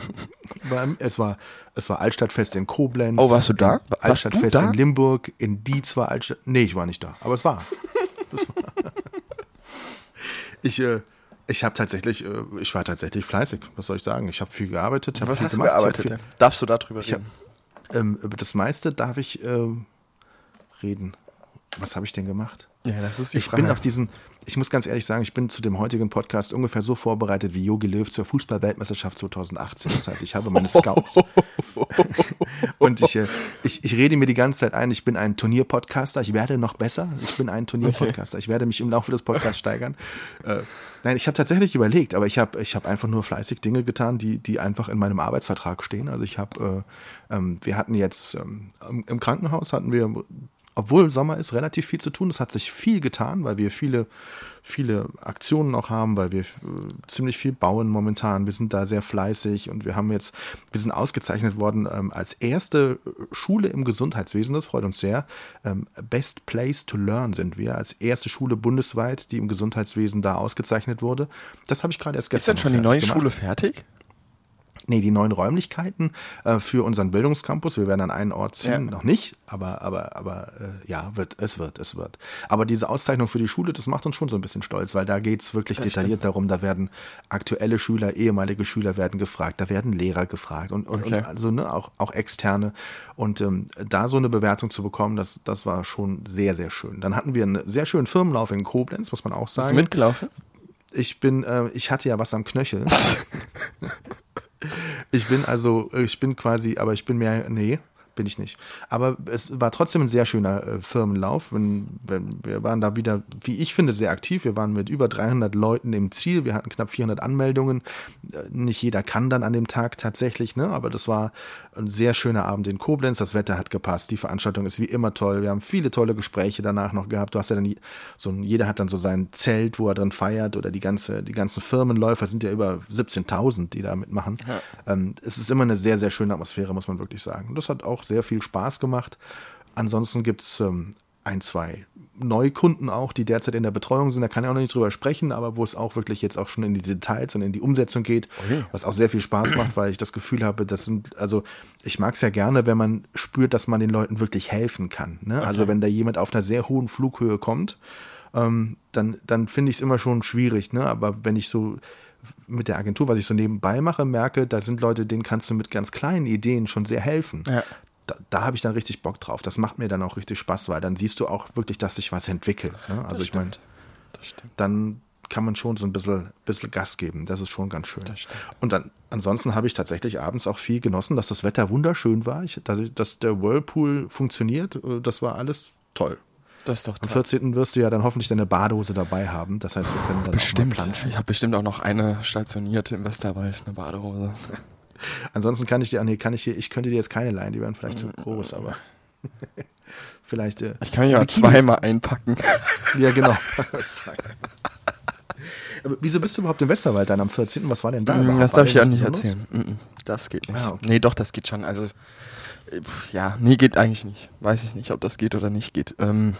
war, es, war, es war Altstadtfest in Koblenz. Oh, warst du da? Warst Altstadtfest du da? in Limburg, in Dietz war Altstadt. Nee, ich war nicht da, aber es war. Es war. ich äh, ich habe tatsächlich, äh, ich war tatsächlich fleißig, was soll ich sagen? Ich habe viel gearbeitet. ich hab Was viel hast du gemacht, hab gearbeitet viel-? Darfst du darüber Ich hab- reden? Ähm, über das meiste darf ich äh, reden. Was habe ich denn gemacht? Ja, das ist die Ich Frage. bin auf diesen, ich muss ganz ehrlich sagen, ich bin zu dem heutigen Podcast ungefähr so vorbereitet wie Jogi Löw zur Fußball-Weltmeisterschaft 2018. Das heißt, ich habe meine Scouts. Und ich, äh, ich, ich rede mir die ganze Zeit ein, ich bin ein Turnier-Podcaster, ich werde noch besser. Ich bin ein Turnier-Podcaster. Ich werde mich im Laufe des Podcasts steigern. Äh, nein, ich habe tatsächlich überlegt, aber ich habe ich hab einfach nur fleißig Dinge getan, die, die einfach in meinem Arbeitsvertrag stehen. Also ich habe, äh, ähm, wir hatten jetzt ähm, im- im Krankenhaus hatten wir obwohl Sommer ist, relativ viel zu tun. Es hat sich viel getan, weil wir viele, viele Aktionen auch haben, weil wir äh, ziemlich viel bauen momentan. Wir sind da sehr fleißig und wir haben jetzt, wir sind ausgezeichnet worden ähm, als erste Schule im Gesundheitswesen. Das freut uns sehr. Ähm, Best Place to Learn sind wir als erste Schule bundesweit, die im Gesundheitswesen da ausgezeichnet wurde. Das habe ich gerade erst ist denn gestern schon die neue fertig Schule gemacht. fertig? Nee, die neuen Räumlichkeiten äh, für unseren Bildungscampus. Wir werden an einen Ort ziehen, ja. noch nicht, aber, aber, aber äh, ja, wird, es wird, es wird. Aber diese Auszeichnung für die Schule, das macht uns schon so ein bisschen stolz, weil da geht's wirklich das detailliert stimmt. darum, da werden aktuelle Schüler, ehemalige Schüler werden gefragt, da werden Lehrer gefragt und, und, okay. und also ne, auch, auch externe. Und ähm, da so eine Bewertung zu bekommen, das, das war schon sehr, sehr schön. Dann hatten wir einen sehr schönen Firmenlauf in Koblenz, muss man auch sagen. Bist du mitgelaufen? Ich bin, äh, ich hatte ja was am Knöchel. Ich bin also, ich bin quasi, aber ich bin mehr, nee, bin ich nicht. Aber es war trotzdem ein sehr schöner äh, Firmenlauf. Wenn, wenn, wir waren da wieder, wie ich finde, sehr aktiv. Wir waren mit über 300 Leuten im Ziel. Wir hatten knapp 400 Anmeldungen. Äh, nicht jeder kann dann an dem Tag tatsächlich, ne? aber das war ein sehr schöner Abend in Koblenz. Das Wetter hat gepasst. Die Veranstaltung ist wie immer toll. Wir haben viele tolle Gespräche danach noch gehabt. Du hast ja dann so jeder hat dann so sein Zelt, wo er drin feiert oder die ganze, die ganzen Firmenläufer sind ja über 17.000, die da mitmachen. Ja. Ähm, es ist immer eine sehr, sehr schöne Atmosphäre, muss man wirklich sagen. Das hat auch sehr viel Spaß gemacht. Ansonsten gibt es ähm, ein, zwei Neukunden auch, die derzeit in der Betreuung sind. Da kann ich auch noch nicht drüber sprechen, aber wo es auch wirklich jetzt auch schon in die Details und in die Umsetzung geht, okay. was auch sehr viel Spaß macht, weil ich das Gefühl habe, das sind, also ich mag es ja gerne, wenn man spürt, dass man den Leuten wirklich helfen kann. Ne? Also okay. Also wenn da jemand auf einer sehr hohen Flughöhe kommt, ähm, dann, dann finde ich es immer schon schwierig. Ne? Aber wenn ich so mit der Agentur, was ich so nebenbei mache, merke, da sind Leute, denen kannst du mit ganz kleinen Ideen schon sehr helfen. Ja. Da, da habe ich dann richtig Bock drauf. Das macht mir dann auch richtig Spaß, weil dann siehst du auch wirklich, dass sich was entwickelt. Ne? Also das ich meine, dann kann man schon so ein bisschen, bisschen Gas geben. Das ist schon ganz schön. Und dann, ansonsten habe ich tatsächlich abends auch viel genossen, dass das Wetter wunderschön war, ich, dass, ich, dass der Whirlpool funktioniert. Äh, das war alles toll. Das ist doch toll. Am 14. wirst du ja dann hoffentlich deine Badehose dabei haben. Das heißt, wir können dann bestimmt. auch mal planschen. Ich habe bestimmt auch noch eine stationierte im Westerwald, eine Badehose. Ansonsten kann ich dir, nee, kann ich dir, ich könnte dir jetzt keine leihen, die wären vielleicht zu groß, aber vielleicht. Äh, ich kann ja zweimal einpacken. ja, genau. Aber wieso bist du überhaupt im Westerwald dann am 14.? Was war denn da? Mm, das darf ich ja nicht erzählen. Mm, mm, das geht nicht. Ah, okay. Nee, doch, das geht schon. Also, ja, nee, geht eigentlich nicht. Weiß ich nicht, ob das geht oder nicht geht. Ähm,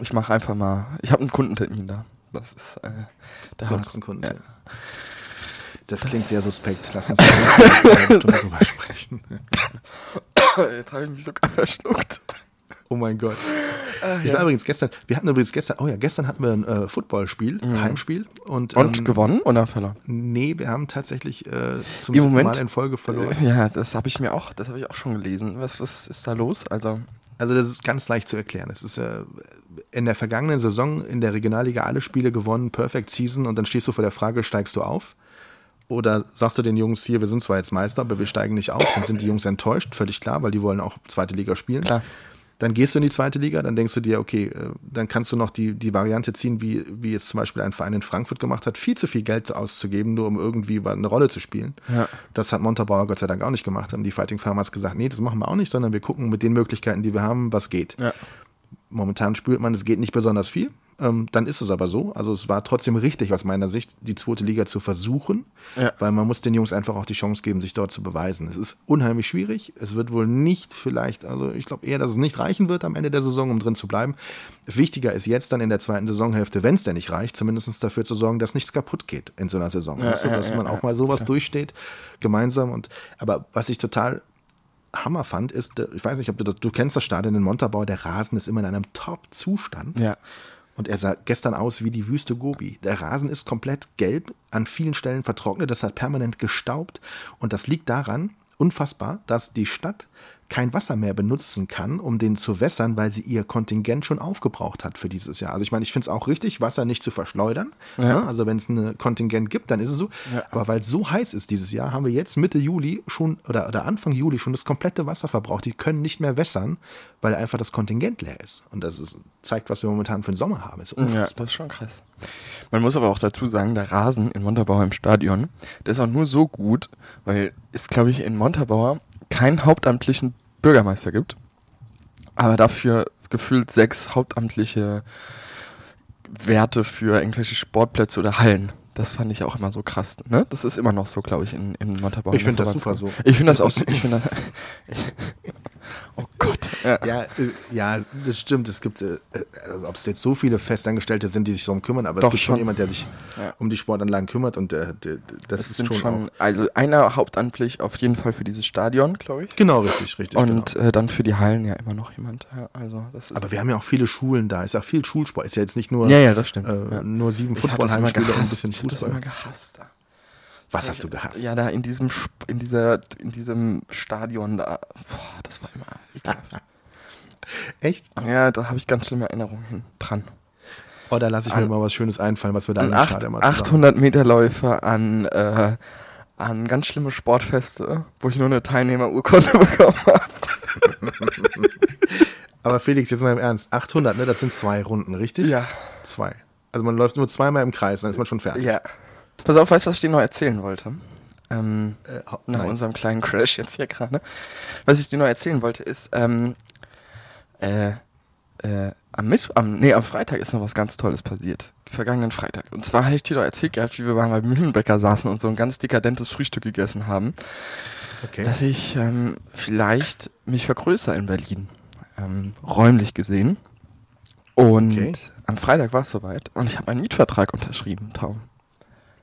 ich mache einfach mal. Ich habe einen Kundentermin da. Das ist. Äh, da du hast einen Kundentermin. Ja. Das klingt sehr suspekt. Lass uns drüber sprechen. Jetzt habe ich mich sogar verschluckt. Oh mein Gott. Ah, ich war übrigens gestern, wir hatten übrigens gestern, oh ja, gestern hatten wir ein äh, Footballspiel, mhm. Heimspiel. Und, und ähm, gewonnen oder verloren? Nee, wir haben tatsächlich äh, zum Im Moment, Mal in Folge verloren. Äh, ja, das habe ich mir auch, das habe ich auch schon gelesen. Was, was ist da los? Also. Also das ist ganz leicht zu erklären. Es ist äh, in der vergangenen Saison in der Regionalliga alle Spiele gewonnen, Perfect Season und dann stehst du vor der Frage, steigst du auf? Oder sagst du den Jungs hier, wir sind zwar jetzt Meister, aber wir steigen nicht auf, dann sind die Jungs enttäuscht, völlig klar, weil die wollen auch zweite Liga spielen. Klar. Dann gehst du in die zweite Liga, dann denkst du dir, okay, äh, dann kannst du noch die, die Variante ziehen, wie, wie jetzt zum Beispiel ein Verein in Frankfurt gemacht hat, viel zu viel Geld auszugeben, nur um irgendwie eine Rolle zu spielen. Ja. Das hat Montabaur Gott sei Dank auch nicht gemacht. Haben die Fighting Farmers gesagt, nee, das machen wir auch nicht, sondern wir gucken mit den Möglichkeiten, die wir haben, was geht. Ja momentan spürt man, es geht nicht besonders viel. Ähm, dann ist es aber so. Also es war trotzdem richtig aus meiner Sicht, die zweite Liga zu versuchen, ja. weil man muss den Jungs einfach auch die Chance geben, sich dort zu beweisen. Es ist unheimlich schwierig. Es wird wohl nicht vielleicht, also ich glaube eher, dass es nicht reichen wird am Ende der Saison, um drin zu bleiben. Wichtiger ist jetzt dann in der zweiten Saisonhälfte, wenn es denn nicht reicht, zumindest dafür zu sorgen, dass nichts kaputt geht in so einer Saison. Ja, weißt du, dass ja, man auch mal sowas durchsteht, gemeinsam. Und aber was ich total Hammer fand, ist, ich weiß nicht, ob du das, du kennst das Stadion in Montabaur, der Rasen ist immer in einem Top-Zustand. Ja. Und er sah gestern aus wie die Wüste Gobi. Der Rasen ist komplett gelb, an vielen Stellen vertrocknet, das hat permanent gestaubt. Und das liegt daran, unfassbar, dass die Stadt kein Wasser mehr benutzen kann, um den zu wässern, weil sie ihr Kontingent schon aufgebraucht hat für dieses Jahr. Also ich meine, ich finde es auch richtig, Wasser nicht zu verschleudern. Ja. Ne? Also wenn es ein Kontingent gibt, dann ist es so. Ja. Aber weil es so heiß ist dieses Jahr, haben wir jetzt Mitte Juli schon oder, oder Anfang Juli schon das komplette Wasser verbraucht. Die können nicht mehr wässern, weil einfach das Kontingent leer ist. Und das ist, zeigt, was wir momentan für den Sommer haben. Ist ja, das ist schon krass. Man muss aber auch dazu sagen, der Rasen in Montabaur im Stadion, der ist auch nur so gut, weil ist, glaube ich, in Montabaur keinen hauptamtlichen Bürgermeister gibt, aber dafür gefühlt sechs hauptamtliche Werte für irgendwelche Sportplätze oder Hallen. Das fand ich auch immer so krass. Ne? Das ist immer noch so, glaube ich, in, in Montabaur. Ich finde das super so. Ich finde das auch so. Ich finde Oh Gott. Ja, ja, äh, ja das stimmt. Es gibt, äh, also ob es jetzt so viele Festangestellte sind, die sich so um kümmern, aber Doch es gibt schon. schon jemand, der sich Ja. um die Sportanlagen kümmert und äh, das, Das ist sind schon, schon, also einer Hauptamtlich auf jeden Fall für dieses Stadion, glaube ich. Genau, richtig, richtig. Und genau. äh, dann für die Hallen ja immer noch jemand. Ja, also das ist Aber wir haben ja auch viele Schulen da. Ist ja viel Schulsport. Ist ja jetzt nicht nur, ja, ja, das stimmt. äh, nur sieben Footballheimspiele und ein bisschen Ich hab das immer Fußball. gehasst. da. Was hast du gehasst? Ja, da in diesem in dieser in diesem Stadion da. Boah, das war immer ekelhaft. Echt? ja, da habe ich ganz schlimme Erinnerungen hin, dran. Oh, da lasse ich mir An- mal was Schönes einfallen, was wir da An acht, mal zusammen 800 Meter Läufe, an äh, an ganz schlimme Sportfeste, wo ich nur eine Teilnehmerurkunde bekommen habe. Aber Felix, jetzt mal im Ernst. 800, ne? Das sind zwei Runden, richtig? Ja. Zwei. Also man läuft nur zweimal im Kreis, dann ist man schon fertig. Ja. Pass auf, weißt du, was ich dir noch erzählen wollte? Ähm, Äh, nach unserem kleinen Crash jetzt hier gerade. Was ich dir noch erzählen wollte, ist, ähm, äh, äh, am Mitt am, nee, am Freitag ist noch was ganz Tolles passiert. Vergangenen Freitag. Und zwar habe ich dir doch erzählt gehabt, wie wir mal beim Mühlenbäcker saßen und so ein ganz dekadentes Frühstück gegessen haben, Okay. dass ich ähm, vielleicht mich vergrößere in Berlin. Ähm, räumlich gesehen. Und Okay. am Freitag war es soweit und ich habe einen Mietvertrag unterschrieben, Tom.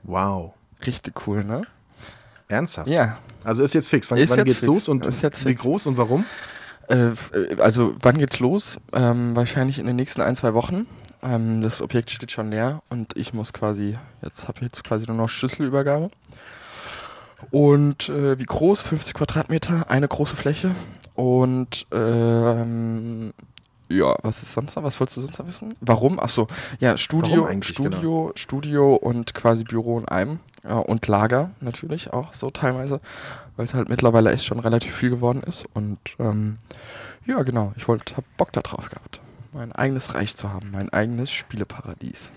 Wow. Richtig cool, ne? Ernsthaft? Ja. Also ist jetzt fix. Wann, Ist wann jetzt geht's fix. los und wie groß und warum? Äh, also wann geht's los? Ähm, wahrscheinlich in den nächsten ein, zwei Wochen. Ähm, das Objekt steht schon leer und ich muss quasi, jetzt habe ich jetzt quasi nur noch Schlüsselübergabe. Und äh, wie groß? 50 Quadratmeter, eine große Fläche. Und ähm, ja, was ist sonst noch? Was wolltest du sonst noch wissen? Warum? Ach so, ja, Studio, eigentlich, genau? Studio, Studio und quasi Büro in einem. Ja, und Lager natürlich auch so teilweise, weil es halt mittlerweile echt schon relativ viel geworden ist. Und ähm, ja, genau, ich wollte, hab Bock da drauf gehabt, mein eigenes Reich zu haben, mein eigenes Spieleparadies.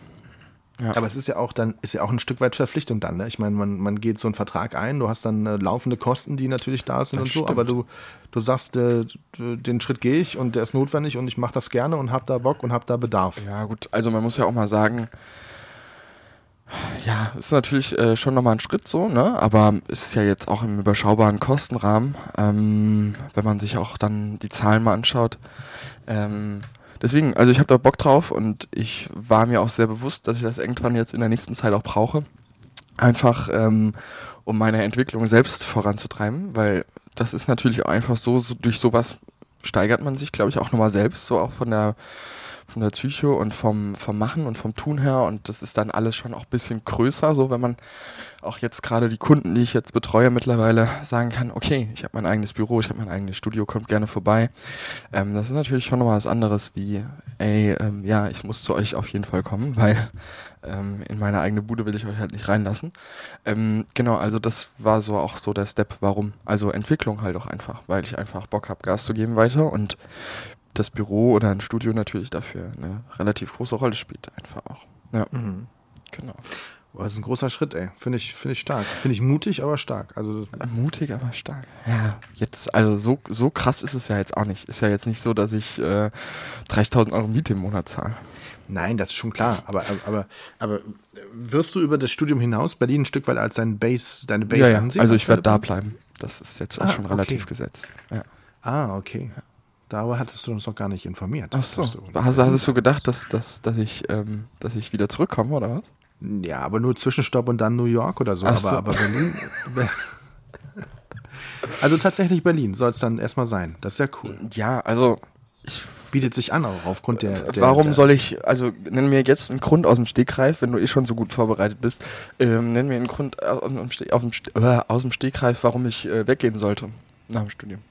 Ja. Aber es ist ja auch dann, ist ja auch ein Stück weit Verpflichtung dann, ne? Ich meine, man, man geht so einen Vertrag ein, du hast dann äh, laufende Kosten, die natürlich da sind Das und so, stimmt. aber du, du sagst, äh, den Schritt gehe ich und der ist notwendig und ich mache das gerne und hab da Bock und hab da Bedarf. Ja, gut, also man muss ja auch mal sagen, ja, ist natürlich äh, schon nochmal ein Schritt so, ne? Aber es ist ja jetzt auch im überschaubaren Kostenrahmen, ähm, wenn man sich auch dann die Zahlen mal anschaut. Ähm, deswegen, also ich habe da Bock drauf und ich war mir auch sehr bewusst, dass ich das irgendwann jetzt in der nächsten Zeit auch brauche. Einfach, ähm, um meine Entwicklung selbst voranzutreiben, weil das ist natürlich auch einfach so, so durch sowas steigert man sich, glaube ich, auch nochmal selbst, so auch von der von der Psyche und vom, vom Machen und vom Tun her und das ist dann alles schon auch ein bisschen größer, so wenn man auch jetzt gerade die Kunden, die ich jetzt betreue mittlerweile, sagen kann, okay, ich habe mein eigenes Büro, ich habe mein eigenes Studio, kommt gerne vorbei. Ähm, das ist natürlich schon nochmal was anderes wie, ey, ähm, ja, ich muss zu euch auf jeden Fall kommen, weil ähm, in meine eigene Bude will ich euch halt nicht reinlassen. Ähm, genau, also das war so auch so der Step, warum. Also Entwicklung halt auch einfach, weil ich einfach Bock habe, Gas zu geben weiter und das Büro oder ein Studio natürlich dafür eine relativ große Rolle spielt, einfach auch. Ja, Mhm. genau. Boah, das ist ein großer Schritt, ey. Finde ich, finde ich stark. Finde ich mutig, aber stark. Also, Mutig, aber stark. Ja, jetzt, also so, so krass ist es ja jetzt auch nicht. Ist ja jetzt nicht so, dass ich äh, 30.000 Euro Miete im Monat zahle. nein, das ist schon klar. Aber, aber, aber wirst du über das Studium hinaus Berlin ein Stück weit als dein Base, deine Base Ja, ja. ansehen? Also ich werde da bleiben. Das ist jetzt auch Ah, schon okay. relativ gesetzt. Ja. Ah, okay. Darüber hattest du uns noch gar nicht informiert. Ach so. Du- Hast, hattest du gedacht, dass, dass, dass, ich, ähm, dass ich wieder zurückkomme, oder was? Ja, aber nur Zwischenstopp und dann New York oder so. Ach aber, so. aber Berlin. also tatsächlich Berlin soll es dann erstmal sein. Das ist ja cool. Ja, also ich Bietet sich an, auch aufgrund der. der Warum der, soll ich, also nenn mir jetzt einen Grund aus dem Stegreif, wenn du eh schon so gut vorbereitet bist, ähm, nenn mir einen Grund aus dem Stegreif, warum ich äh, weggehen sollte nach dem Studium.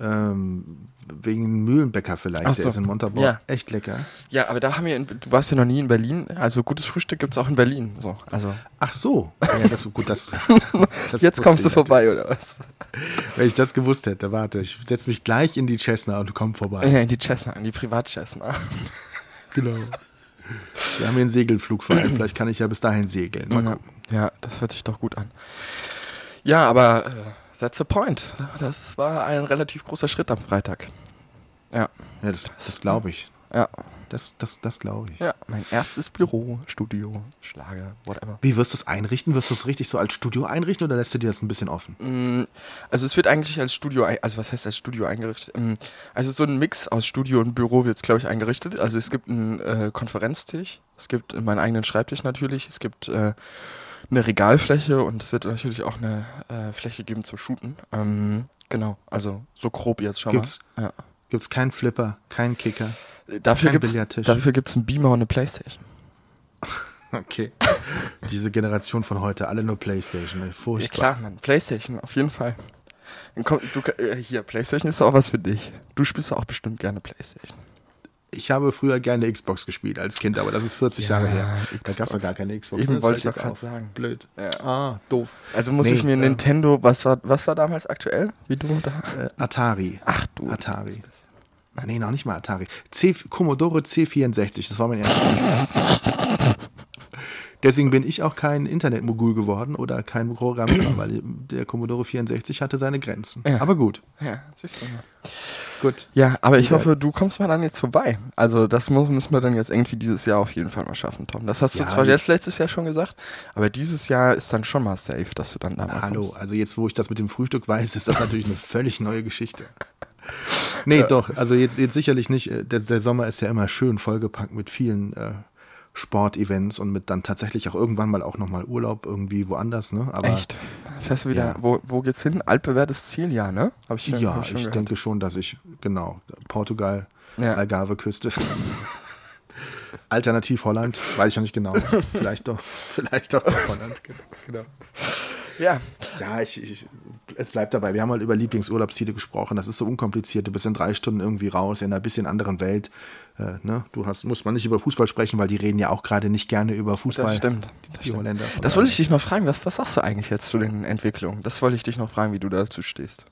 Ähm, wegen Mühlenbäcker vielleicht. Ach Der so. ist in Montabaur. Ja. Echt lecker. Ja, aber da haben wir, in, du warst ja noch nie in Berlin, also gutes Frühstück gibt's auch in Berlin. So, also Ach so. Ja, das gut. Das, das jetzt kommst du vorbei oder was? Wenn ich das gewusst hätte, warte, ich setze mich gleich in die Cessna und komm vorbei. Ja, in die Cessna, in die Privat-Cessna. Genau. Wir haben hier einen Segelflugverein. Vielleicht kann ich ja bis dahin segeln. Mal Ja, gucken. ja, das hört sich doch gut an. Ja, aber äh, that's the point. Das war ein relativ großer Schritt am Freitag. Ja, Ja, das, das glaube ich. ja. das, das, das glaube ich. Ja, mein erstes Büro, Studio, Schlager, whatever. Wie wirst du es einrichten? Wirst du es richtig so als Studio einrichten oder lässt du dir das ein bisschen offen? Mm, also es wird eigentlich als Studio, also was heißt als Studio eingerichtet? Mm, also so ein Mix aus Studio und Büro wird es, glaube ich, eingerichtet. Also es gibt einen äh, Konferenztisch, es gibt meinen eigenen Schreibtisch natürlich, es gibt äh, eine Regalfläche und es wird natürlich auch eine äh, Fläche geben zum Shooten. Ähm, genau, also so grob jetzt schon Gibt's, mal. Ja. Gibt es keinen Flipper, keinen Kicker? Dafür kein gibt Billardtisch? es gibt's einen Beamer und eine Playstation. Okay. Diese Generation von heute, alle nur Playstation. ey. Ja Furchtbar. klar, Mann, Playstation, auf jeden Fall. Dann komm, du, äh, hier, Playstation ist auch was für dich. Du spielst auch bestimmt gerne Playstation. Ich habe früher gerne Xbox gespielt als Kind, aber das ist 40 Jahre her. Da Xbox. gab es noch gar keine Xbox. Eben Das wollte ich doch gerade sagen. Blöd. Ja. Ah, doof. Also muss Nee, ich mir ähm, Nintendo, was war, was war damals aktuell? Wie du da? Äh, Atari. Ach du. Atari. Nee, noch nicht mal Atari. C Commodore C64, das war mein erstes Spiel. Deswegen bin ich auch kein Internetmogul geworden oder kein Programmierer, weil der Commodore 64 hatte seine Grenzen. Ja. Aber gut, Ja, siehst du mal. Gut. Ja, aber ich Ja. hoffe, du kommst mal dann jetzt vorbei. Also das müssen wir dann jetzt irgendwie dieses Jahr auf jeden Fall mal schaffen, Tom. Das hast du Ja, zwar jetzt- letztes Jahr schon gesagt, aber dieses Jahr ist dann schon mal safe, dass du dann da mal Hallo, kommst. also jetzt, wo ich das mit dem Frühstück weiß, ist das natürlich eine völlig neue Geschichte. Nee, doch, also jetzt, jetzt sicherlich nicht. Äh, Der, der Sommer ist ja immer schön vollgepackt mit vielen äh, Sportevents und mit dann tatsächlich auch irgendwann mal auch nochmal Urlaub irgendwie woanders, ne? Aber Echt? Fährst du wieder, Ja. wo, wo geht's hin? Altbewährtes Ziel, ja, ne? Hab ich ja, hab ich gehört. denke schon, dass ich, genau, Portugal, Ja. Algarve-Küste. Alternativ Holland, weiß ich noch nicht genau. Vielleicht doch, vielleicht doch Holland, genau. Ja, Ja, ich, ich, es bleibt dabei. Wir haben halt über Lieblingsurlaubsziele gesprochen. Das ist so unkompliziert. Du bist in drei Stunden irgendwie raus, in einer bisschen anderen Welt. Äh, ne? Du hast, muss man nicht über Fußball sprechen, weil die reden ja auch gerade nicht gerne über Fußball. das stimmt. Das, stimmt. Das wollte ich dich noch fragen. Was, was sagst du eigentlich jetzt zu den Entwicklungen? Das wollte ich dich noch fragen, wie du dazu stehst.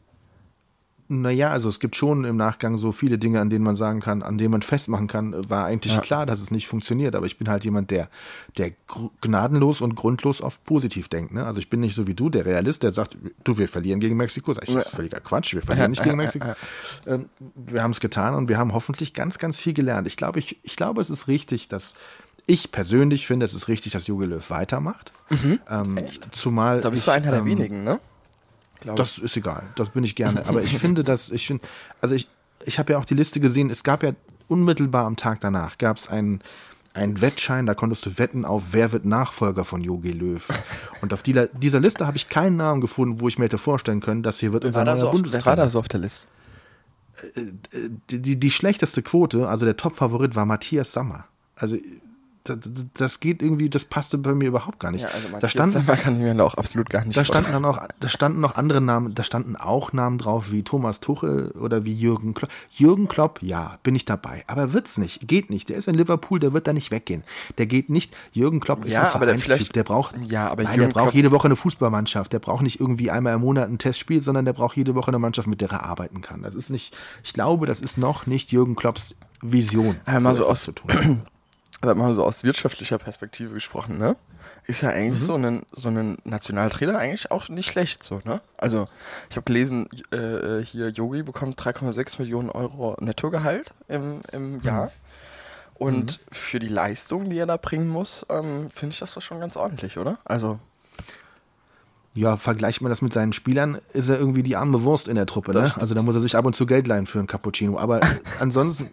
Naja, also es gibt schon im Nachgang so viele Dinge, an denen man sagen kann, an denen man festmachen kann, war eigentlich Ja. klar, dass es nicht funktioniert. Aber ich bin halt jemand, der, der gnadenlos und grundlos oft positiv denkt. Ne? Also ich bin nicht so wie du, der Realist, der sagt, du, wir verlieren gegen Mexiko. Sag ich, das ist völliger Quatsch, wir verlieren nicht gegen Mexiko. Ähm, wir haben es getan und wir haben hoffentlich ganz, ganz viel gelernt. Ich glaube, ich, ich glaube, es ist richtig, dass ich persönlich finde, es ist richtig, dass Jogi Löw weitermacht. Ähm, zumal Da bist ich, du einer der ähm, wenigen, ne? Glaub das ist egal, das bin ich gerne. Aber ich finde, dass ich finde, also ich, ich habe ja auch die Liste gesehen. Es gab ja unmittelbar am Tag danach gab es einen einen Wettschein, da konntest du wetten auf, wer wird Nachfolger von Jogi Löw. Und auf die, dieser Liste habe ich keinen Namen gefunden, wo ich mir hätte vorstellen können, dass hier wird unser neuer so auf, wer war Bundestrainer. da so auf der Liste? Die, die, die schlechteste Quote, also der Top-Favorit war Matthias Sammer. Also das, das geht irgendwie, das passte bei mir überhaupt gar nicht. Ja, also da Matthias stand, Sammer kann ich mir auch absolut gar nicht Da vorstellen. standen dann auch, da standen noch andere Namen, da standen auch Namen drauf wie Thomas Tuchel oder wie Jürgen Klopp. Jürgen Klopp, ja, bin ich dabei. Aber wird's nicht, geht nicht. Der ist in Liverpool, der wird da nicht weggehen. Der geht nicht. Jürgen Klopp ist Ja, ein aber der Vereinstyp. der braucht, Ja, aber nein, der braucht Klopp- jede Woche eine Fußballmannschaft. Der braucht nicht irgendwie einmal im Monat ein Testspiel, sondern der braucht jede Woche eine Mannschaft, mit der er arbeiten kann. Das ist nicht, ich glaube, das ist noch nicht Jürgen Klopps Vision. Einmal so etwas aus-. Aber mal so aus wirtschaftlicher Perspektive gesprochen, ne? Ist ja eigentlich Mhm. so ein so ein Nationaltrainer eigentlich auch nicht schlecht so, ne? Also, ich habe gelesen, äh, hier Yogi bekommt 3,6 Millionen Euro Nettogehalt im, im Mhm. Jahr. Und für die Leistung, die er da bringen muss, ähm, finde ich das doch schon ganz ordentlich, oder? Also, Ja, vergleicht man das mit seinen Spielern, ist er irgendwie die arme Wurst in der Truppe. Ne? Also da muss er sich ab und zu Geld leihen für einen Cappuccino. Aber ansonsten,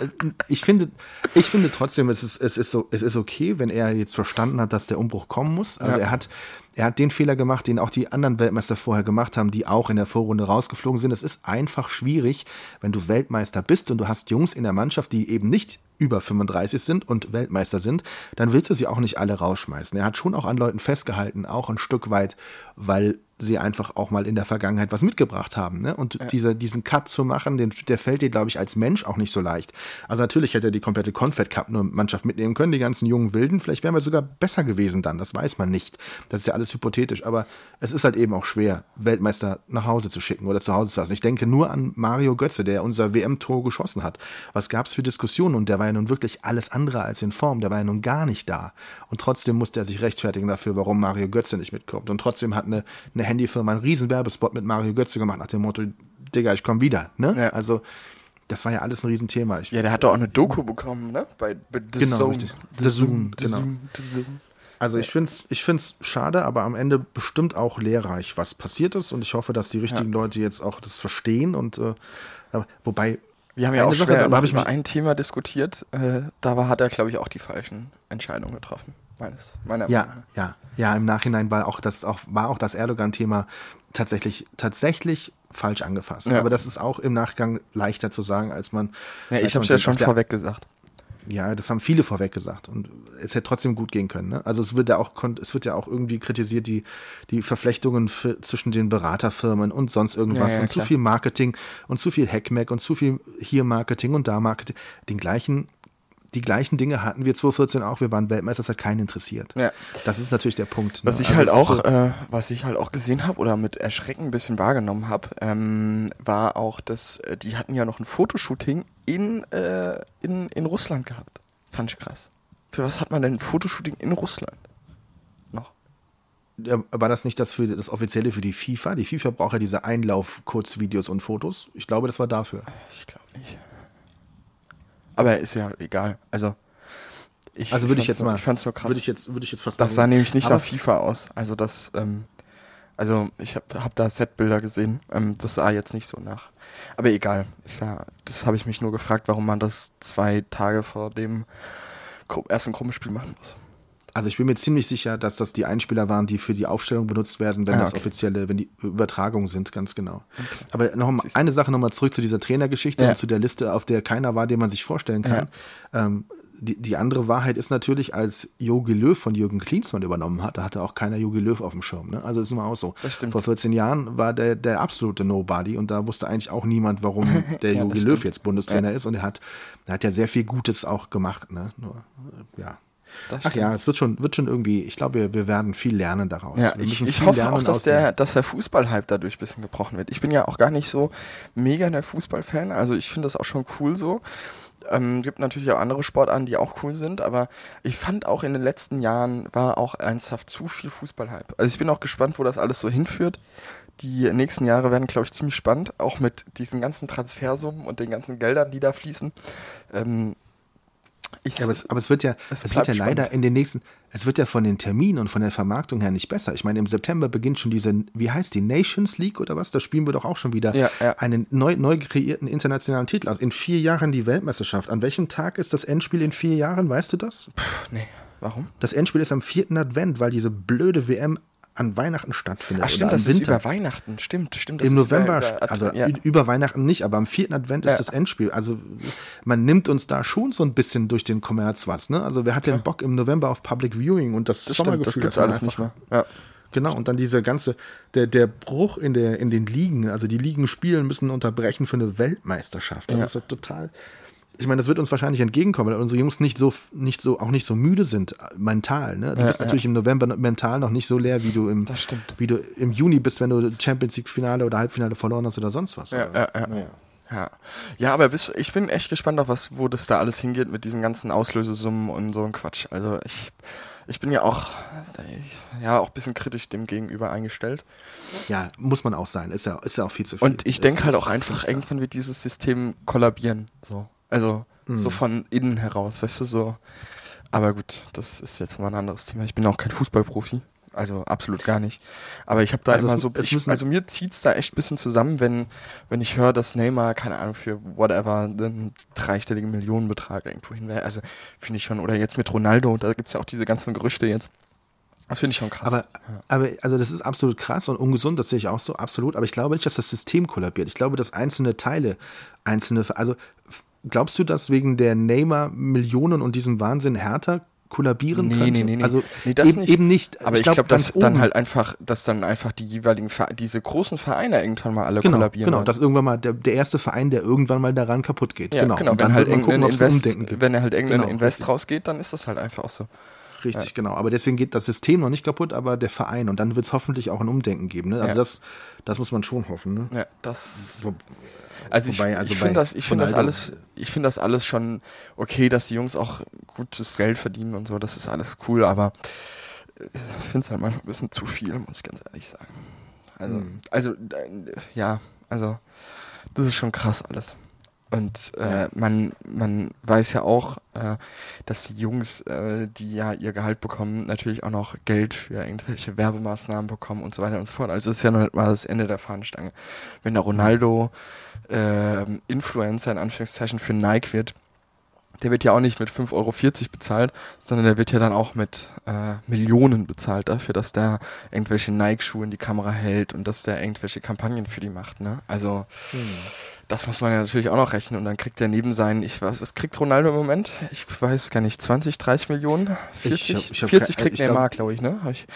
äh, ich finde, ich finde trotzdem, es ist, es ist so, es ist okay, wenn er jetzt verstanden hat, dass der Umbruch kommen muss. Also Ja. er hat, er hat den Fehler gemacht, den auch die anderen Weltmeister vorher gemacht haben, die auch in der Vorrunde rausgeflogen sind. Es ist einfach schwierig, wenn du Weltmeister bist und du hast Jungs in der Mannschaft, die eben nicht über 35 sind und Weltmeister sind, dann willst du sie auch nicht alle rausschmeißen. Er hat schon auch an Leuten festgehalten, auch ein Stück weit, weil sie einfach auch mal in der Vergangenheit was mitgebracht haben. Ne? Und dieser, diesen Cut zu machen, den, der fällt dir, glaube ich, als Mensch auch nicht so leicht. Also natürlich hätte er die komplette Confed Cup nur Mannschaft mitnehmen können, die ganzen jungen Wilden. Vielleicht wären wir sogar besser gewesen dann, das weiß man nicht. Das ist ja alles hypothetisch, aber es ist halt eben auch schwer, Weltmeister nach Hause zu schicken oder zu Hause zu lassen. Ich denke nur an Mario Götze, der unser WM-Tor geschossen hat. Was gab es für Diskussionen? Und der war ja nun wirklich alles andere als in Form. Der war ja nun gar nicht da. Und trotzdem musste er sich rechtfertigen dafür, warum Mario Götze nicht mitkommt. Und trotzdem hat eine, eine Handyfirma einen riesen Werbespot mit Mario Götze gemacht nach dem Motto, Digga, ich komm wieder. Ne? Ja. Also das war ja alles ein Riesenthema. Ich, ja, der hat doch auch eine Doku bekommen, ne? Bei, bei The genau, Zone. Richtig. The, The Zoom, genau. Zoom, The Zoom. Also ich finde es ich find's schade, aber am Ende bestimmt auch lehrreich, was passiert ist. Und ich hoffe, dass die richtigen ja. Leute jetzt auch das verstehen. Und äh, wobei. Wir haben ja auch Sache, schwer da, ich über ein Thema diskutiert. Äh, da war, hat er, glaube ich, auch die falschen Entscheidungen getroffen. Meines, meiner ja, Meinung. ja, ja. Im Nachhinein war auch das auch war auch das Erdogan-Thema tatsächlich tatsächlich falsch angefasst. Ja. Aber das ist auch im Nachgang leichter zu sagen, als man. Ja, ich habe es ja schon vorweg gesagt. Ja, das haben viele vorweg gesagt und es hätte trotzdem gut gehen können. Ne? Also es wird ja auch es wird ja auch irgendwie kritisiert die die Verflechtungen für, zwischen den Beraterfirmen und sonst irgendwas ja, ja, und klar. zu viel Marketing und zu viel Hackmack und zu viel hier Marketing und da Marketing. Den gleichen die gleichen Dinge hatten wir 2014 auch. Wir waren Weltmeister, das hat keinen interessiert. Ja. Das ist natürlich der Punkt. Ne? Was ich also halt auch, so äh, was ich halt auch gesehen habe oder mit Erschrecken ein bisschen wahrgenommen habe, ähm, war auch, dass äh, die hatten ja noch ein Fotoshooting in, äh, in, in Russland gehabt. Fand ich krass. Für was hat man denn ein Fotoshooting in Russland? Noch. Ja, war das nicht das für das offizielle für die FIFA? Die FIFA braucht ja diese Einlauf-Kurzvideos und Fotos. Ich glaube, das war dafür. Ich glaube nicht. Aber ist ja egal. Also ich also würde ich jetzt so, mal, ich fand's so krass. Würde ich jetzt, würde ich jetzt fast. Das sah nämlich nicht nach FIFA aus. Also das, ähm, also ich habe hab da Setbilder gesehen. Ähm, das sah jetzt nicht so nach. Aber egal. Ist ja, das habe ich mich nur gefragt, warum man das zwei Tage vor dem ersten Gruppenspiel machen muss. Also ich bin mir ziemlich sicher, dass das die Einspieler waren, die für die Aufstellung benutzt werden, wenn ah, das offizielle, wenn die Übertragungen sind, ganz genau. Okay. Aber noch mal, eine Sache nochmal zurück zu dieser Trainergeschichte ja. und zu der Liste, auf der keiner war, den man sich vorstellen kann. Ja. Ähm, die, die andere Wahrheit ist natürlich, als Jogi Löw von Jürgen Klinsmann übernommen hat, da hatte auch keiner Jogi Löw auf dem Schirm. Ne? Also ist immer auch so. Vor 14 Jahren war der, der absolute Nobody und da wusste eigentlich auch niemand, warum der ja, Jogi Löw jetzt Bundestrainer ja. ist und er hat, er hat ja sehr viel Gutes auch gemacht. Ne? Nur, ja, Ach ja, es wird schon, wird schon irgendwie, ich glaube, wir, wir werden viel lernen daraus. Ja, ich, ich hoffe auch, dass der, dass der Fußballhype dadurch ein bisschen gebrochen wird. Ich bin ja auch gar nicht so mega der Fußballfan, also ich finde das auch schon cool so. Ähm, gibt natürlich auch andere Sportarten, die auch cool sind, aber ich fand auch in den letzten Jahren war auch ernsthaft zu viel Fußballhype. Also ich bin auch gespannt, wo das alles so hinführt. Die nächsten Jahre werden, glaube ich, ziemlich spannend, auch mit diesen ganzen Transfersummen und den ganzen Geldern, die da fließen. Ähm, ich, ja, aber, es, aber, es, wird ja, es, es wird ja leider in den nächsten, es wird ja von den Terminen und von der Vermarktung her nicht besser. Ich meine, im September beginnt schon diese, wie heißt die, Nations League oder was? Da spielen wir doch auch schon wieder ja, ja. einen neu, neu kreierten internationalen Titel. Also in vier Jahren die Weltmeisterschaft. An welchem Tag ist das Endspiel in vier Jahren? Weißt du das? Puh, nee. Warum? Das Endspiel ist am vierten Advent, weil diese blöde WM an Weihnachten stattfindet. Ach stimmt, das Winter. ist über Weihnachten, stimmt, stimmt. Im November, über, über, also ja. über Weihnachten nicht, aber am vierten Advent ja. ist das Endspiel. Also man nimmt uns da schon so ein bisschen durch den Kommerz was. Ne? Also wer hat den Bock im November auf Public Viewing und das, das Sommergefühl? Stimmt, das gibt's alles nicht mehr. Ja. Genau, und dann dieser ganze, der, der Bruch in, der, in den Ligen, also die Ligen spielen müssen unterbrechen für eine Weltmeisterschaft. Das ja. ist ja total, ich meine, das wird uns wahrscheinlich entgegenkommen, weil unsere Jungs nicht so, nicht so, auch nicht so müde sind, äh, mental. Ne? Du ja, bist natürlich ja. im November mental noch nicht so leer, wie du im, wie du im Juni bist, wenn du Champions League Finale oder Halbfinale verloren hast oder sonst was. Ja, ja, ja. Ja. ja, aber bis, ich bin echt gespannt auf was, wo das da alles hingeht mit diesen ganzen Auslösesummen und so ein Quatsch. Also ich, ich bin ja auch, ja, auch ein bisschen kritisch dem gegenüber eingestellt. Ja, muss man auch sein. Ist ja, ist ja auch viel zu viel. Und ich denke halt auch einfach, irgendwann wird dieses System kollabieren. So. Also mhm. so von innen heraus, weißt du, so. Aber gut, das ist jetzt mal ein anderes Thema. Ich bin auch kein Fußballprofi. Also absolut gar nicht. Aber ich habe da also immer so, ich, also mir zieht's da echt ein bisschen zusammen, wenn, wenn ich höre, dass Neymar, keine Ahnung, für whatever, einen dreistelligen Millionenbetrag irgendwo hin wäre. Also finde ich schon, oder jetzt mit Ronaldo, da gibt's ja auch diese ganzen Gerüchte jetzt. Das finde ich schon krass. Aber, ja. aber, also das ist absolut krass und ungesund, das sehe ich auch so, absolut. Aber ich glaube nicht, dass das System kollabiert. Ich glaube, dass einzelne Teile, einzelne, also glaubst du, dass wegen der Neymar-Millionen und diesem Wahnsinn härter kollabieren nee, könnte? Nee, nee, nee. Also nee, das eben, nicht. eben nicht. Aber ich, ich glaube, glaub, dass dann halt einfach, dass dann einfach die jeweiligen, diese großen Vereine irgendwann mal alle genau, kollabieren. Genau, halt. dass irgendwann mal der, der erste Verein, der irgendwann mal daran kaputt geht. Ja, genau. genau. Und wenn, halt gucken, Invest, wenn er halt irgendein genau, Invest richtig. rausgeht, dann ist das halt einfach auch so. Richtig, ja. genau. Aber deswegen geht das System noch nicht kaputt, aber der Verein. Und dann wird es hoffentlich auch ein Umdenken geben. Ne? Also ja. das, das muss man schon hoffen. Ne? Ja, das. Also ich, also ich finde das, ich finde das alles, ich finde das alles schon okay, dass die Jungs auch gutes Geld verdienen und so, das ist alles cool, aber ich finde es halt manchmal ein bisschen zu viel, muss ich ganz ehrlich sagen. Also, mhm. also ja, also das ist schon krass alles. Und äh, man, man weiß ja auch, äh, dass die Jungs, äh, die ja ihr Gehalt bekommen, natürlich auch noch Geld für irgendwelche Werbemaßnahmen bekommen und so weiter und so fort. Also es ist ja noch nicht mal das Ende der Fahnenstange. Wenn der Ronaldo äh, Influencer in Anführungszeichen für Nike wird, der wird ja auch nicht mit 5,40 Euro bezahlt, sondern der wird ja dann auch mit äh, Millionen bezahlt dafür, dass der irgendwelche Nike-Schuhe in die Kamera hält und dass der irgendwelche Kampagnen für die macht. Ne? Also hm. das muss man ja natürlich auch noch rechnen und dann kriegt er neben seinen, ich weiß, was kriegt Ronaldo im Moment? Ich weiß gar nicht, 20, 30 Millionen? 40? Ich hab, ich hab 40 kriegt Neymar, glaube ich, ne? Hab ich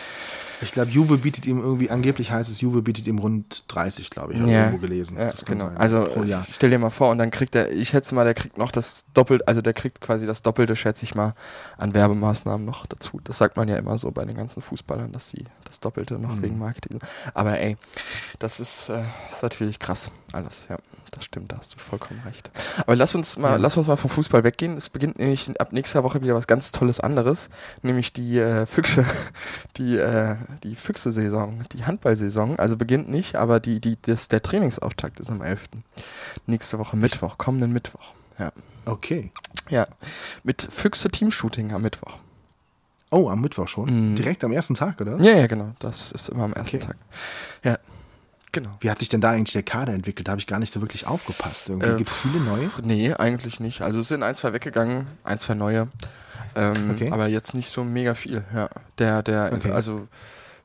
ich glaube, Juve bietet ihm irgendwie, angeblich heißt es, Juve bietet ihm rund 30, glaube ich, ja. irgendwo gelesen. Ja, genau. Sein. Also stell dir mal vor, und dann kriegt er, ich schätze mal, der kriegt noch das Doppelte, also der kriegt quasi das Doppelte, schätze ich mal, an Werbemaßnahmen noch dazu. Das sagt man ja immer so bei den ganzen Fußballern, dass sie das Doppelte noch mhm. wegen Marketing. Aber ey, das ist, äh, ist natürlich krass, alles, ja das stimmt, da hast du vollkommen recht. Aber lass uns mal, ja. lass uns mal vom Fußball weggehen. Es beginnt nämlich ab nächster Woche wieder was ganz Tolles anderes, nämlich die äh, Füchse, die, äh, die Füchse-Saison, die Handball-Saison. Also beginnt nicht, aber die, die, das, der Trainingsauftakt ist am 11. Nächste Woche Mittwoch, kommenden Mittwoch. Ja. Okay. Ja. Mit Füchse-Teamshooting am Mittwoch. Oh, am Mittwoch schon? Mhm. Direkt am ersten Tag, oder? Ja, ja, genau. Das ist immer am ersten okay. Tag. Ja. Genau. Wie hat sich denn da eigentlich der Kader entwickelt? Da habe ich gar nicht so wirklich aufgepasst. Irgendwie äh, gibt es viele neue? Nee, eigentlich nicht. Also es sind ein, zwei weggegangen, ein, zwei neue. Ähm, okay. Aber jetzt nicht so mega viel. Ja. Der, der, okay. also,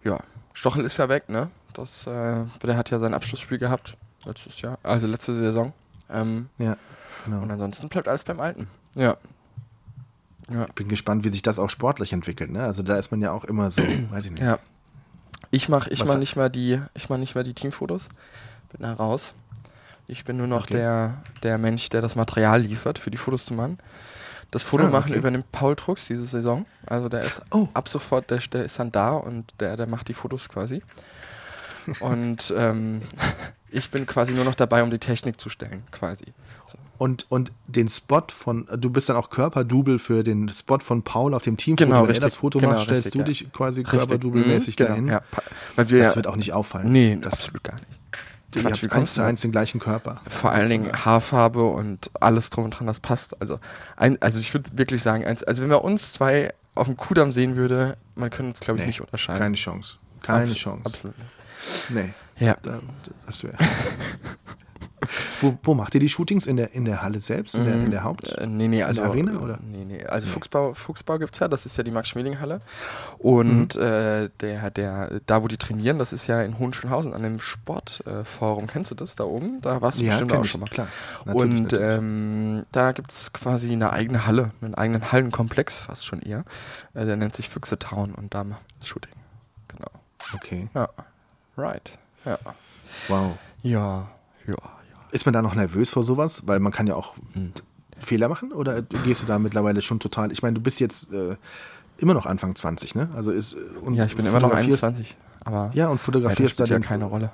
ja, Stochel ist ja weg, ne? Das, äh, der hat ja sein Abschlussspiel gehabt letztes Jahr, also letzte Saison. Ähm, ja, genau. Und ansonsten bleibt alles beim Alten. Ja. ja. Ich bin gespannt, wie sich das auch sportlich entwickelt, ne? Also da ist man ja auch immer so, weiß ich nicht. Ja. Ich mache ich mach nicht, mal die, mach nicht mehr die Teamfotos. Bin da raus. Ich bin nur noch okay. der, der Mensch, der das Material liefert, für die Fotos zu machen. Das Foto ah, machen übernimmt Paul Trucks diese Saison. Also der ist oh. ab sofort, der, der ist dann da und der, der macht die Fotos quasi. und ähm, ich bin quasi nur noch dabei, um die Technik zu stellen, quasi. So. Und, und den Spot von, du bist dann auch Körperdouble für den Spot von Paul auf dem Teamfoto. Genau, Wenn richtig. er das Foto genau, macht, stellst richtig, du dich quasi Körperdouble-mäßig genau, dahin. Ja. Weil wir, das wird auch nicht auffallen. Nee, das absolut gar nicht. Quatsch, wir eins zu eins den gleichen Körper. Vor allen Dingen Haarfarbe und alles drum und dran, das passt. Also, ein, also ich würde wirklich sagen, eins, also wenn wir uns zwei auf dem Kudamm sehen würde, man könnte uns, glaube ich, nee, nicht unterscheiden. Keine Chance. Keine Abs Chance. Absolut. Nee. Ja. das wäre. Wo, wo, macht ihr die Shootings? In der, in der Halle selbst? In der, in der Haupt? Äh, nee, nee, also. In der Arena? Oder? Nee, nee. Also nee. Fuchsbau, Fuchsbau gibt es ja, das ist ja die Max-Schmeling-Halle. Und mhm. äh, der, der, da wo die trainieren, das ist ja in Hohenschönhausen an dem Sportforum. Äh, Kennst du das da oben? Da warst du ja, bestimmt auch ich, schon mal. Klar. Natürlich, Und natürlich. Ähm, da gibt es quasi eine eigene Halle, einen eigenen Hallenkomplex, fast schon eher. Äh, der nennt sich Füchse Town und da macht das Shooting. Genau. Okay. Ja. Right. Ja. Wow. Ja, ja. Ist man da noch nervös vor sowas? Weil man kann ja auch hm. Fehler machen oder gehst du da mittlerweile schon total? Ich meine, du bist jetzt äh, immer noch Anfang 20, ne? Also ist und ja, ich bin immer noch 21, aber ja und fotografierst ja, da ja keine Rolle.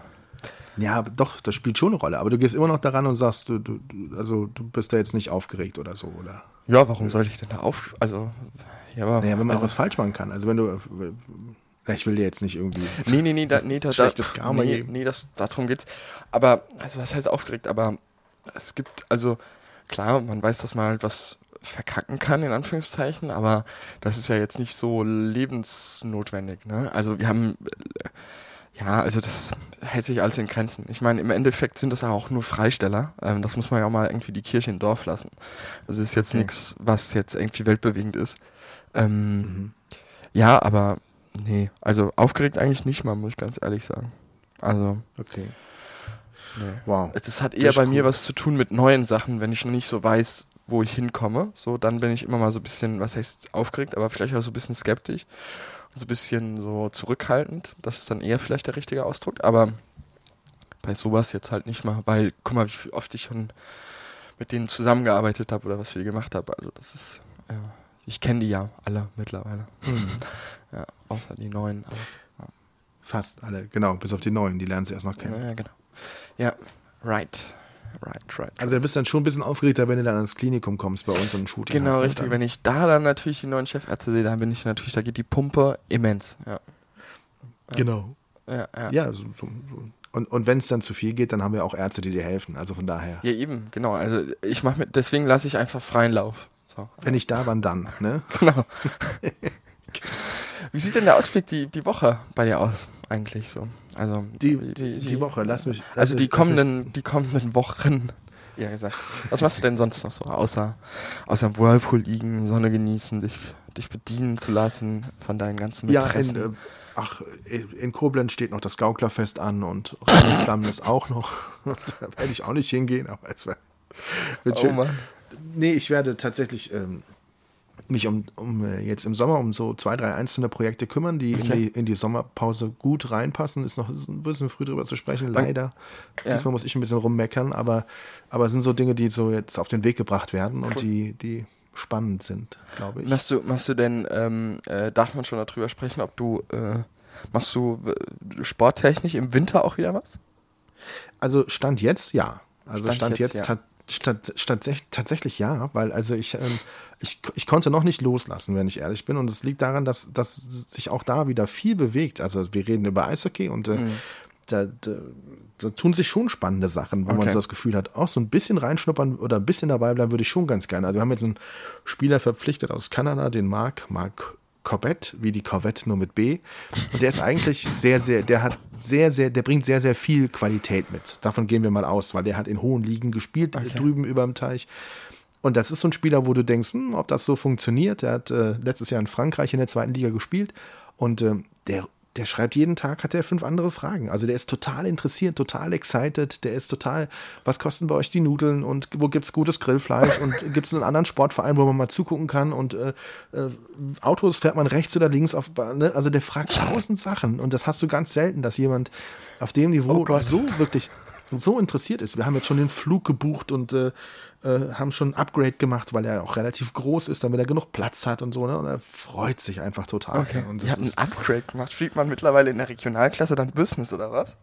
Ja, doch, das spielt schon eine Rolle. Aber du gehst immer noch daran und sagst, du, du, also du bist da jetzt nicht aufgeregt oder so, oder? Ja, warum sollte ich denn da auf? Also, ja, aber. Naja, wenn man also, was falsch machen kann. Also wenn du, ich will dir jetzt nicht irgendwie. Nee, nee, nee, da, nee, da, schlechtes Karma nee, geben. Nee, das, darum geht's. Aber, also was heißt aufgeregt? Aber es gibt, also klar, man weiß, dass man halt was verkacken kann, in Anführungszeichen, aber das ist ja jetzt nicht so lebensnotwendig, ne? Also wir haben, ja, also das hält sich alles in Grenzen. Ich meine, im Endeffekt sind das auch nur Freisteller. Ähm, das muss man ja auch mal irgendwie die Kirche im Dorf lassen. Das ist jetzt okay. nichts, was jetzt irgendwie weltbewegend ist. Ähm, mhm. Ja, aber Nee, also aufgeregt eigentlich nicht mal, muss ich ganz ehrlich sagen. Also. Okay. Nee. Wow. Es hat eher bei cool. mir was zu tun mit neuen Sachen, wenn ich noch nicht so weiß, wo ich hinkomme. So, dann bin ich immer mal so ein bisschen, was heißt aufgeregt, aber vielleicht auch so ein bisschen skeptisch und so ein bisschen so zurückhaltend. Das ist dann eher vielleicht der richtige Ausdruck. Aber bei sowas jetzt halt nicht mal, weil, guck mal, wie oft ich schon mit denen zusammengearbeitet habe oder was wir gemacht haben. Also das ist, ja, ich kenne die ja alle mittlerweile. Mhm. Ja, außer die neuen. Aber, ja. Fast alle, genau, bis auf die neuen, die lernen sie erst noch kennen. Ja, genau. Ja, right. Right, right. Also du bist dann schon ein bisschen aufgeregter, wenn du dann ans Klinikum kommst bei uns und ein Shooting Genau, hast, ne, richtig. Wenn ich da dann natürlich die neuen Chefärzte sehe, dann bin ich natürlich, da geht die Pumpe immens. Ja. Genau. Ja, ja. ja so, so, so. Und, und wenn es dann zu viel geht, dann haben wir auch Ärzte, die dir helfen. Also von daher. Ja, eben, genau. Also ich mache mit, deswegen lasse ich einfach freien Lauf. So. Wenn ich da, wann dann, ne? Genau. Wie sieht denn der Ausblick die, die Woche bei dir aus, eigentlich so? Also die, die, die Woche, lass mich. Lass also die mich, kommenden, die kommenden Wochen, ja gesagt. Was machst du denn sonst noch so, außer, außer im Whirlpool liegen, Sonne genießen, dich, dich bedienen zu lassen von deinen ganzen Interessen? Ja, in, äh, ach, in Koblenz steht noch das Gauklerfest an und Flammen ist auch noch. da werde ich auch nicht hingehen, aber es wird, wird oh schön. Mann. Nee, ich werde tatsächlich ähm, mich um, um äh, jetzt im Sommer um so zwei, drei einzelne Projekte kümmern, die, okay. in, die in die Sommerpause gut reinpassen. Ist noch ein bisschen früh drüber zu sprechen, leider. Ja. Diesmal muss ich ein bisschen rummeckern, aber, aber es sind so Dinge, die so jetzt auf den Weg gebracht werden und die, die spannend sind, glaube ich. Machst du, machst du denn, ähm, äh, darf man schon darüber sprechen, ob du, äh, machst du äh, sporttechnisch im Winter auch wieder was? Also Stand jetzt ja. Also Stand, Stand jetzt, jetzt ja. Statt, statt, tatsächlich ja, weil also ich, ähm, ich, ich konnte noch nicht loslassen, wenn ich ehrlich bin. Und es liegt daran, dass, dass sich auch da wieder viel bewegt. Also wir reden über Eishockey und äh, mhm. da, da, da, tun sich schon spannende Sachen, wo okay. man so das Gefühl hat, auch so ein bisschen reinschnuppern oder ein bisschen dabei bleiben würde ich schon ganz gerne. Also wir haben jetzt einen Spieler verpflichtet aus Kanada, den Mark, Mark Corvette, wie die Corvette nur mit B. Und der ist eigentlich sehr, sehr, der hat sehr, sehr, der bringt sehr, sehr viel Qualität mit. Davon gehen wir mal aus, weil der hat in hohen Ligen gespielt, okay. drüben über dem Teich. Und das ist so ein Spieler, wo du denkst, hm, ob das so funktioniert. Der hat äh, letztes Jahr in Frankreich in der zweiten Liga gespielt und äh, der der schreibt jeden Tag, hat er fünf andere Fragen. Also der ist total interessiert, total excited, der ist total, was kosten bei euch die Nudeln und wo gibt es gutes Grillfleisch und gibt es einen anderen Sportverein, wo man mal zugucken kann und äh, äh, Autos fährt man rechts oder links auf, ne? also der fragt tausend Sachen und das hast du ganz selten, dass jemand auf dem Niveau oh so wirklich so interessiert ist. Wir haben jetzt schon den Flug gebucht und äh, äh, haben schon ein Upgrade gemacht, weil er auch relativ groß ist, damit er genug Platz hat und so. Ne? Und er freut sich einfach total. Okay. Und Ihr habt ein Upgrade gemacht. Fliegt man mittlerweile in der Regionalklasse dann Business oder was?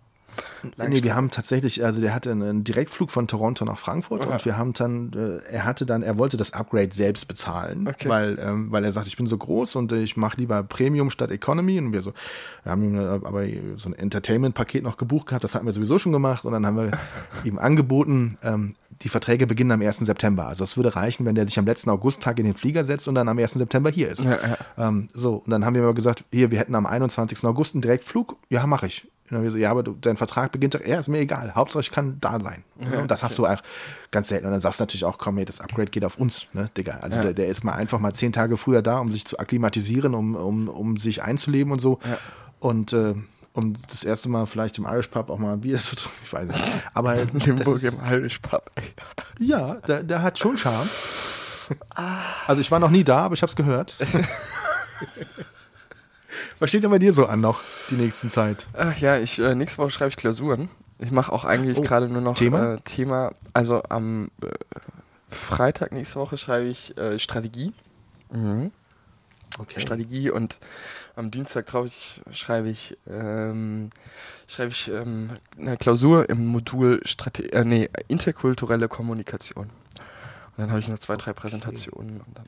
Nein, nee, wir haben tatsächlich, also der hatte einen Direktflug von Toronto nach Frankfurt oh, und wir haben dann, äh, er hatte dann, er wollte das Upgrade selbst bezahlen, okay. weil, ähm, weil er sagt, ich bin so groß und ich mache lieber Premium statt Economy und wir so, wir haben ihm äh, aber so ein Entertainment-Paket noch gebucht gehabt, das hatten wir sowieso schon gemacht und dann haben wir ihm angeboten, ähm, die Verträge beginnen am 1. September. Also es würde reichen, wenn der sich am letzten Augusttag in den Flieger setzt und dann am 1. September hier ist. Ja, ja. Ähm, so, und dann haben wir mal gesagt, hier, wir hätten am 21. August einen Direktflug. Ja, mache ich. Und dann wir so, ja, aber du, dein Vertrag beginnt doch, ja, ist mir egal. Hauptsache, ich kann da sein. Ja, und das hast du auch ganz selten. Und dann sagst du natürlich auch, komm, ey, das Upgrade geht auf uns, ne, Digga. Also ja. der, der, ist mal einfach mal zehn Tage früher da, um sich zu akklimatisieren, um, um, um sich einzuleben und so. Ja. Und äh, um das erste Mal vielleicht im Irish Pub auch mal ein Bier zu trinken. Ich weiß nicht. Aber Limburg im Irish Pub. Ja, der, der hat schon Charme. Also ich war noch nie da, aber ich habe es gehört. Was steht denn bei dir so an noch die nächsten Zeit? Ach ja, ich äh, nächste Woche schreibe ich Klausuren. Ich mache auch eigentlich oh, gerade nur noch Thema. Äh, Thema. Also am äh, Freitag nächste Woche schreibe ich äh, Strategie. Mhm. Okay. Strategie und am Dienstag drauf ich, schreibe ich, ähm, schreibe ich ähm, eine Klausur im Modul Strate äh, nee, interkulturelle Kommunikation. Und dann habe ich noch zwei, drei Präsentationen und dann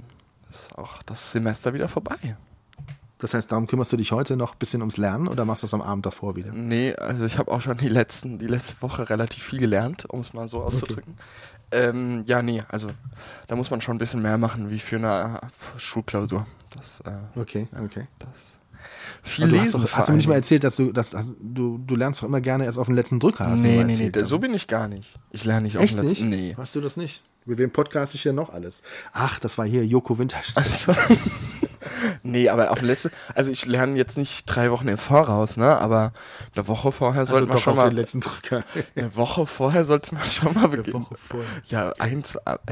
ist auch das Semester wieder vorbei. Das heißt, darum kümmerst du dich heute noch ein bisschen ums Lernen oder machst du es am Abend davor wieder? Nee, also ich habe auch schon die, letzten, die letzte Woche relativ viel gelernt, um es mal so auszudrücken. Okay. Ähm, ja, nee, also da muss man schon ein bisschen mehr machen wie für eine Schulklausur. Das, äh, okay, okay. Das viel du lesen. Hast, doch, hast du mir nicht mal erzählt, dass du, dass, dass, du, du lernst doch immer gerne erst auf den letzten Drücker? Hast nee, nee, nee, so bin ich gar nicht. Ich lerne nicht Echt auf den letzten. Nicht? Nee. Hast du das nicht? Mit wem podcast ich hier noch alles? Ach, das war hier Joko Winterstein. Also, nee, aber auf dem letzten, also ich lerne jetzt nicht drei Wochen im Voraus, ne? Aber eine Woche vorher sollte also man schon mal. Den letzten Drücker. eine Woche vorher sollte man schon mal beginnen. Eine Woche vorher. Ja, ein,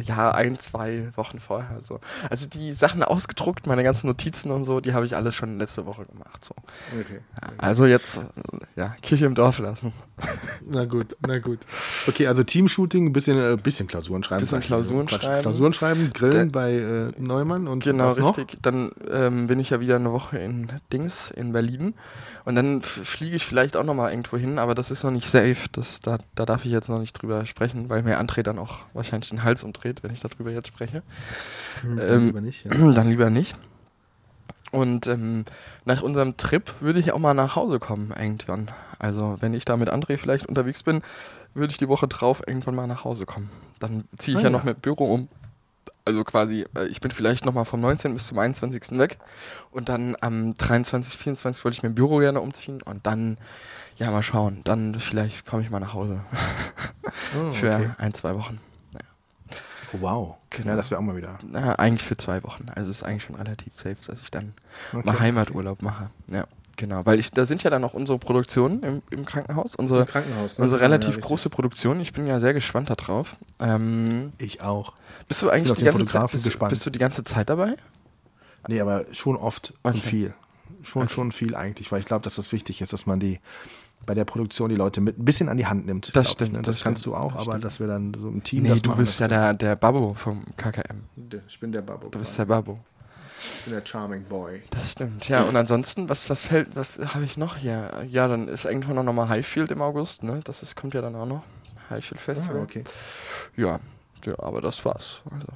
ja, ein, zwei Wochen vorher. So. Also die Sachen ausgedruckt, meine ganzen Notizen und so, die habe ich alle schon letzte Woche gemacht. So. Okay. Ja, also jetzt, ja, Kirche im Dorf lassen. Na gut, na gut. Okay, also Teamshooting, ein bisschen, äh, bisschen Klausuren schreiben. Bisschen Klausuren Quatsch, schreiben. Klausuren schreiben, grillen Der, bei äh, Neumann und Genau, richtig. Noch? Dann ähm, bin ich ja wieder eine Woche in Dings, in Berlin. Und dann fliege ich vielleicht auch nochmal irgendwo hin, aber das ist noch nicht safe. Das, da, da darf ich jetzt noch nicht drüber sprechen, weil mir André dann auch wahrscheinlich den Hals umdreht, wenn ich darüber jetzt spreche. Hm, dann ähm, lieber nicht. Ja. Dann lieber nicht. Und ähm, nach unserem Trip würde ich auch mal nach Hause kommen irgendwann. Also wenn ich da mit André vielleicht unterwegs bin, würde ich die Woche drauf irgendwann mal nach Hause kommen. Dann ziehe ich ah, ja, ja noch mit Büro um. Also quasi, äh, ich bin vielleicht nochmal vom 19. bis zum 21. weg. Und dann am 23., 24. wollte ich mein Büro gerne umziehen. Und dann, ja, mal schauen. Dann vielleicht komme ich mal nach Hause. Oh, Für okay. ein, zwei Wochen. Oh, wow. Genau. Ja, das wäre auch mal wieder. Na, eigentlich für zwei Wochen. Also ist eigentlich schon relativ safe, dass ich dann okay. mal Heimaturlaub mache. Ja. Genau, weil ich, da sind ja dann auch unsere Produktionen im, im Krankenhaus, unsere, Im Krankenhaus, ne? unsere relativ ja, große Produktion. Ich bin ja sehr gespannt darauf. Ähm, ich auch. Bist du eigentlich die ganze Zeit, bist, bist, du die ganze Zeit dabei? Nee, aber schon oft okay. und viel. Schon, okay. schon viel eigentlich, weil ich glaube, dass das wichtig ist, dass man die bei der Produktion die Leute mit ein bisschen an die Hand nimmt. Das stimmt. Ich, ne? Das, das kannst stimmt, du auch, das aber stimmt. dass wir dann so im Team. Nee, du machen, bist ja der, der Babbo vom KKM. Ich bin der Babbo. Du bist der Babbo. Ich bin der Charming Boy. Das stimmt, ja. Und ansonsten, was, was fällt, was habe ich noch hier? Ja, dann ist irgendwann noch nochmal Highfield im August, ne? Das ist, kommt ja dann auch noch. Highfield Festival. Ah, okay. Ja, ja, aber das war's. Also,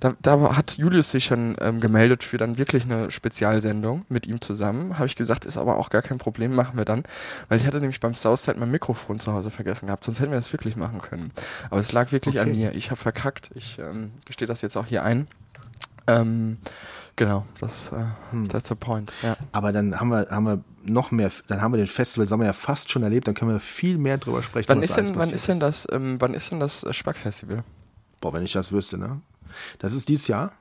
da, da, hat Julius sich schon ähm, gemeldet für dann wirklich eine Spezialsendung mit ihm zusammen. Habe ich gesagt, ist aber auch gar kein Problem, machen wir dann. Weil ich hatte nämlich beim Southside mein Mikrofon zu Hause vergessen gehabt, sonst hätten wir das wirklich machen können. Aber es lag wirklich okay. an mir. Ich habe verkackt. Ich ähm, gestehe das jetzt auch hier ein. Ähm, genau, das äh, hm. that's the point. Ja. Aber dann haben wir, haben wir noch mehr, dann haben wir den Festival Sommer ja fast schon erlebt, dann können wir viel mehr drüber sprechen. Wann ist denn, wann ist denn das, ähm, wann ist denn das äh, Spackfestival? Boah, wenn ich das wüsste, ne? Das ist dieses Jahr,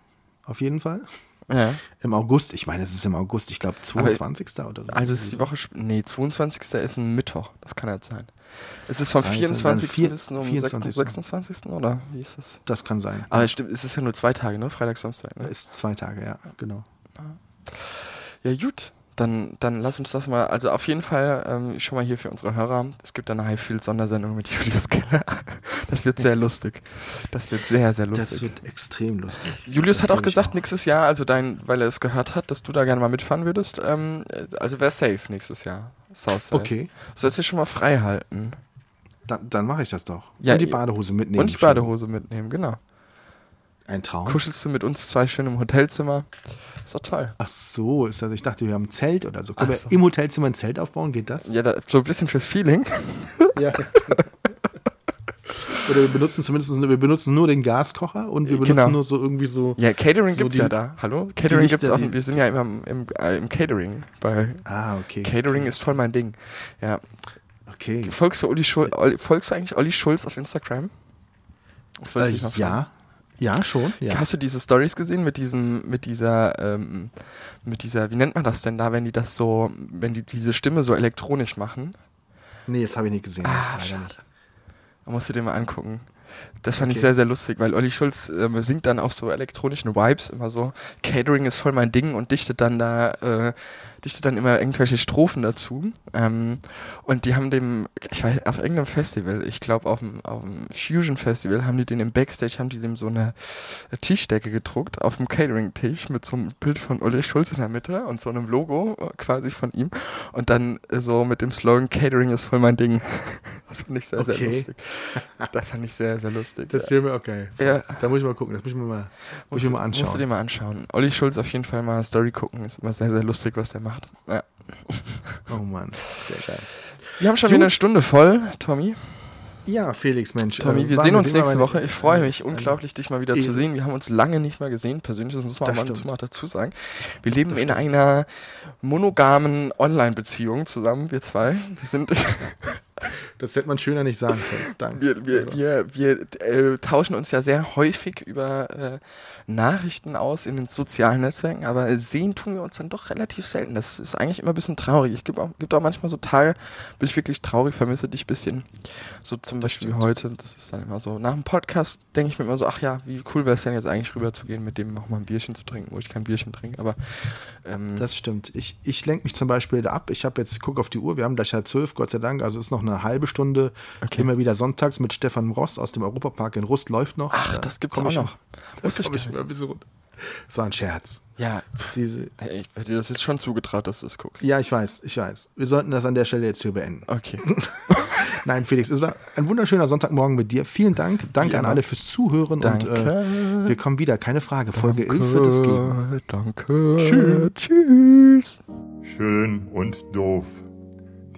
auf jeden Fall. Ja. Im August, ich meine, es ist im August, ich glaube 22. Aber, oder so. Also es ist die Woche, nee, 22. ist ein Mittwoch, das kann ja sein. Es ist vom 24. Vier, bis zum 24. 26. oder wie ist das? Das kann sein. Aber stimmt, es ist ja nur zwei Tage, ne? Freitag, Samstag, ne? Ist zwei Tage, ja, genau. Ja, gut. Dann, dann lass uns das mal, also auf jeden Fall ähm, schon mal hier für unsere Hörer. Es gibt eine Highfield-Sondersendung mit Julius Keller. Das wird sehr lustig. Das wird sehr, sehr lustig. Das wird extrem lustig. Julius das hat auch gesagt, auch. nächstes Jahr, also dein, weil er es gehört hat, dass du da gerne mal mitfahren würdest, ähm, also wäre safe nächstes Jahr. Southside. Okay. Sollst du dich schon mal frei halten. Dann, dann mache ich das doch. Ja, und die Badehose mitnehmen. Und die Badehose mitnehmen, genau. Ein Traum. Kuschelst du mit uns zwei schön im Hotelzimmer. Ist doch toll. Ach so, ist das, ich dachte, wir haben ein Zelt oder so. Können so. wir im Hotelzimmer ein Zelt aufbauen? Geht das? Ja, da, so ein bisschen fürs Feeling. ja. Oder wir benutzen zumindest wir benutzen nur den Gaskocher und wir benutzen genau. nur so irgendwie so. Ja, Catering so gibt's die, ja da. Hallo? Catering gibt's auch. Wir sind ja immer im, im, äh, im Catering. Bei ah, okay. Catering okay. ist voll mein Ding. Ja. Okay. Folgst du, Olli Schul folgst du eigentlich Olli Schulz auf Instagram? Das äh, ja, ja, schon. Ja. Hast du diese Stories gesehen mit diesem, mit dieser, ähm, mit dieser, wie nennt man das denn da, wenn die das so, wenn die diese Stimme so elektronisch machen? Nee, das habe ich nicht gesehen. Ah, schade. Nicht. Da musst du dir mal angucken. Das fand okay. ich sehr, sehr lustig, weil Olli Schulz äh, singt dann auf so elektronischen Vibes immer so, Catering ist voll mein Ding und dichtet dann da, äh, dichtet dann immer irgendwelche Strophen dazu. Ähm, und die haben dem, ich weiß, auf irgendeinem Festival, ich glaube auf dem, auf dem Fusion Festival, haben die den im Backstage, haben die dem so eine Tischdecke gedruckt auf dem Catering-Tisch mit so einem Bild von Olli Schulz in der Mitte und so einem Logo äh, quasi von ihm. Und dann so mit dem Slogan Catering ist voll mein Ding. Das fand ich sehr, okay. sehr lustig. Das fand ich sehr, sehr lustig. Das wäre mir auch geil. Ja. Da muss ich mal gucken, das muss ich mir mal, muss ich mir mal anschauen. Musst du dir mal anschauen. Olli Schulz auf jeden Fall mal eine Story gucken, ist immer sehr, sehr lustig, was der macht. Ja. Oh Mann, sehr geil. Wir haben schon Gut. wieder eine Stunde voll, Tommy. Ja, Felix, Mensch. Tommy, äh, wir sehen uns nächste Woche. Ich freue mich unglaublich, dich mal wieder zu sehen. Wir haben uns lange nicht mehr gesehen, persönlich, das muss man das mal dazu sagen. Wir leben in einer monogamen Online-Beziehung zusammen, wir zwei. Wir sind Das hätte man schöner nicht sagen können. Danke. Wir, wir, wir, wir äh, tauschen uns ja sehr häufig über äh, Nachrichten aus in den sozialen Netzwerken, aber sehen tun wir uns dann doch relativ selten. Das ist eigentlich immer ein bisschen traurig. Es gibt auch, gibt auch manchmal so Tage, bin ich wirklich traurig, vermisse dich ein bisschen. So zum Beispiel heute. Das ist dann immer so. Nach dem Podcast denke ich mir immer so, ach ja, wie cool wäre es denn jetzt eigentlich rüber zu gehen, mit dem auch mal ein Bierchen zu trinken, wo ich kein Bierchen trinke. Aber ähm, das stimmt. Ich, ich lenke mich zum Beispiel ab. Ich habe jetzt, guck auf die Uhr, wir haben gleich halb zwölf, Gott sei Dank. Also ist noch eine halbe Stunde. Okay. Immer wieder sonntags mit Stefan Ross aus dem Europapark in Rust läuft noch. Ach, das gibt's auch noch. Muss ich, ich ein bisschen runter. Das war ein Scherz. Ja, Diese, ich hätte dir das jetzt schon zugetraut, dass du es guckst. Ja, ich weiß, ich weiß. Wir sollten das an der Stelle jetzt hier beenden. Okay. Nein, Felix, es war ein wunderschöner Sonntagmorgen mit dir. Vielen Dank. Danke an alle fürs Zuhören Danke. und äh, wir kommen wieder. Keine Frage. Folge 11 wird es geben. Danke. Tschüss. Tschüss. Schön und doof.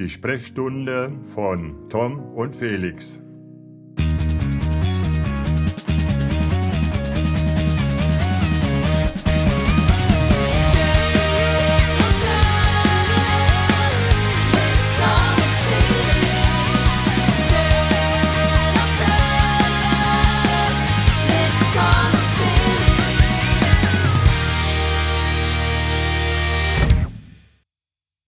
Die Sprechstunde von Tom und Felix.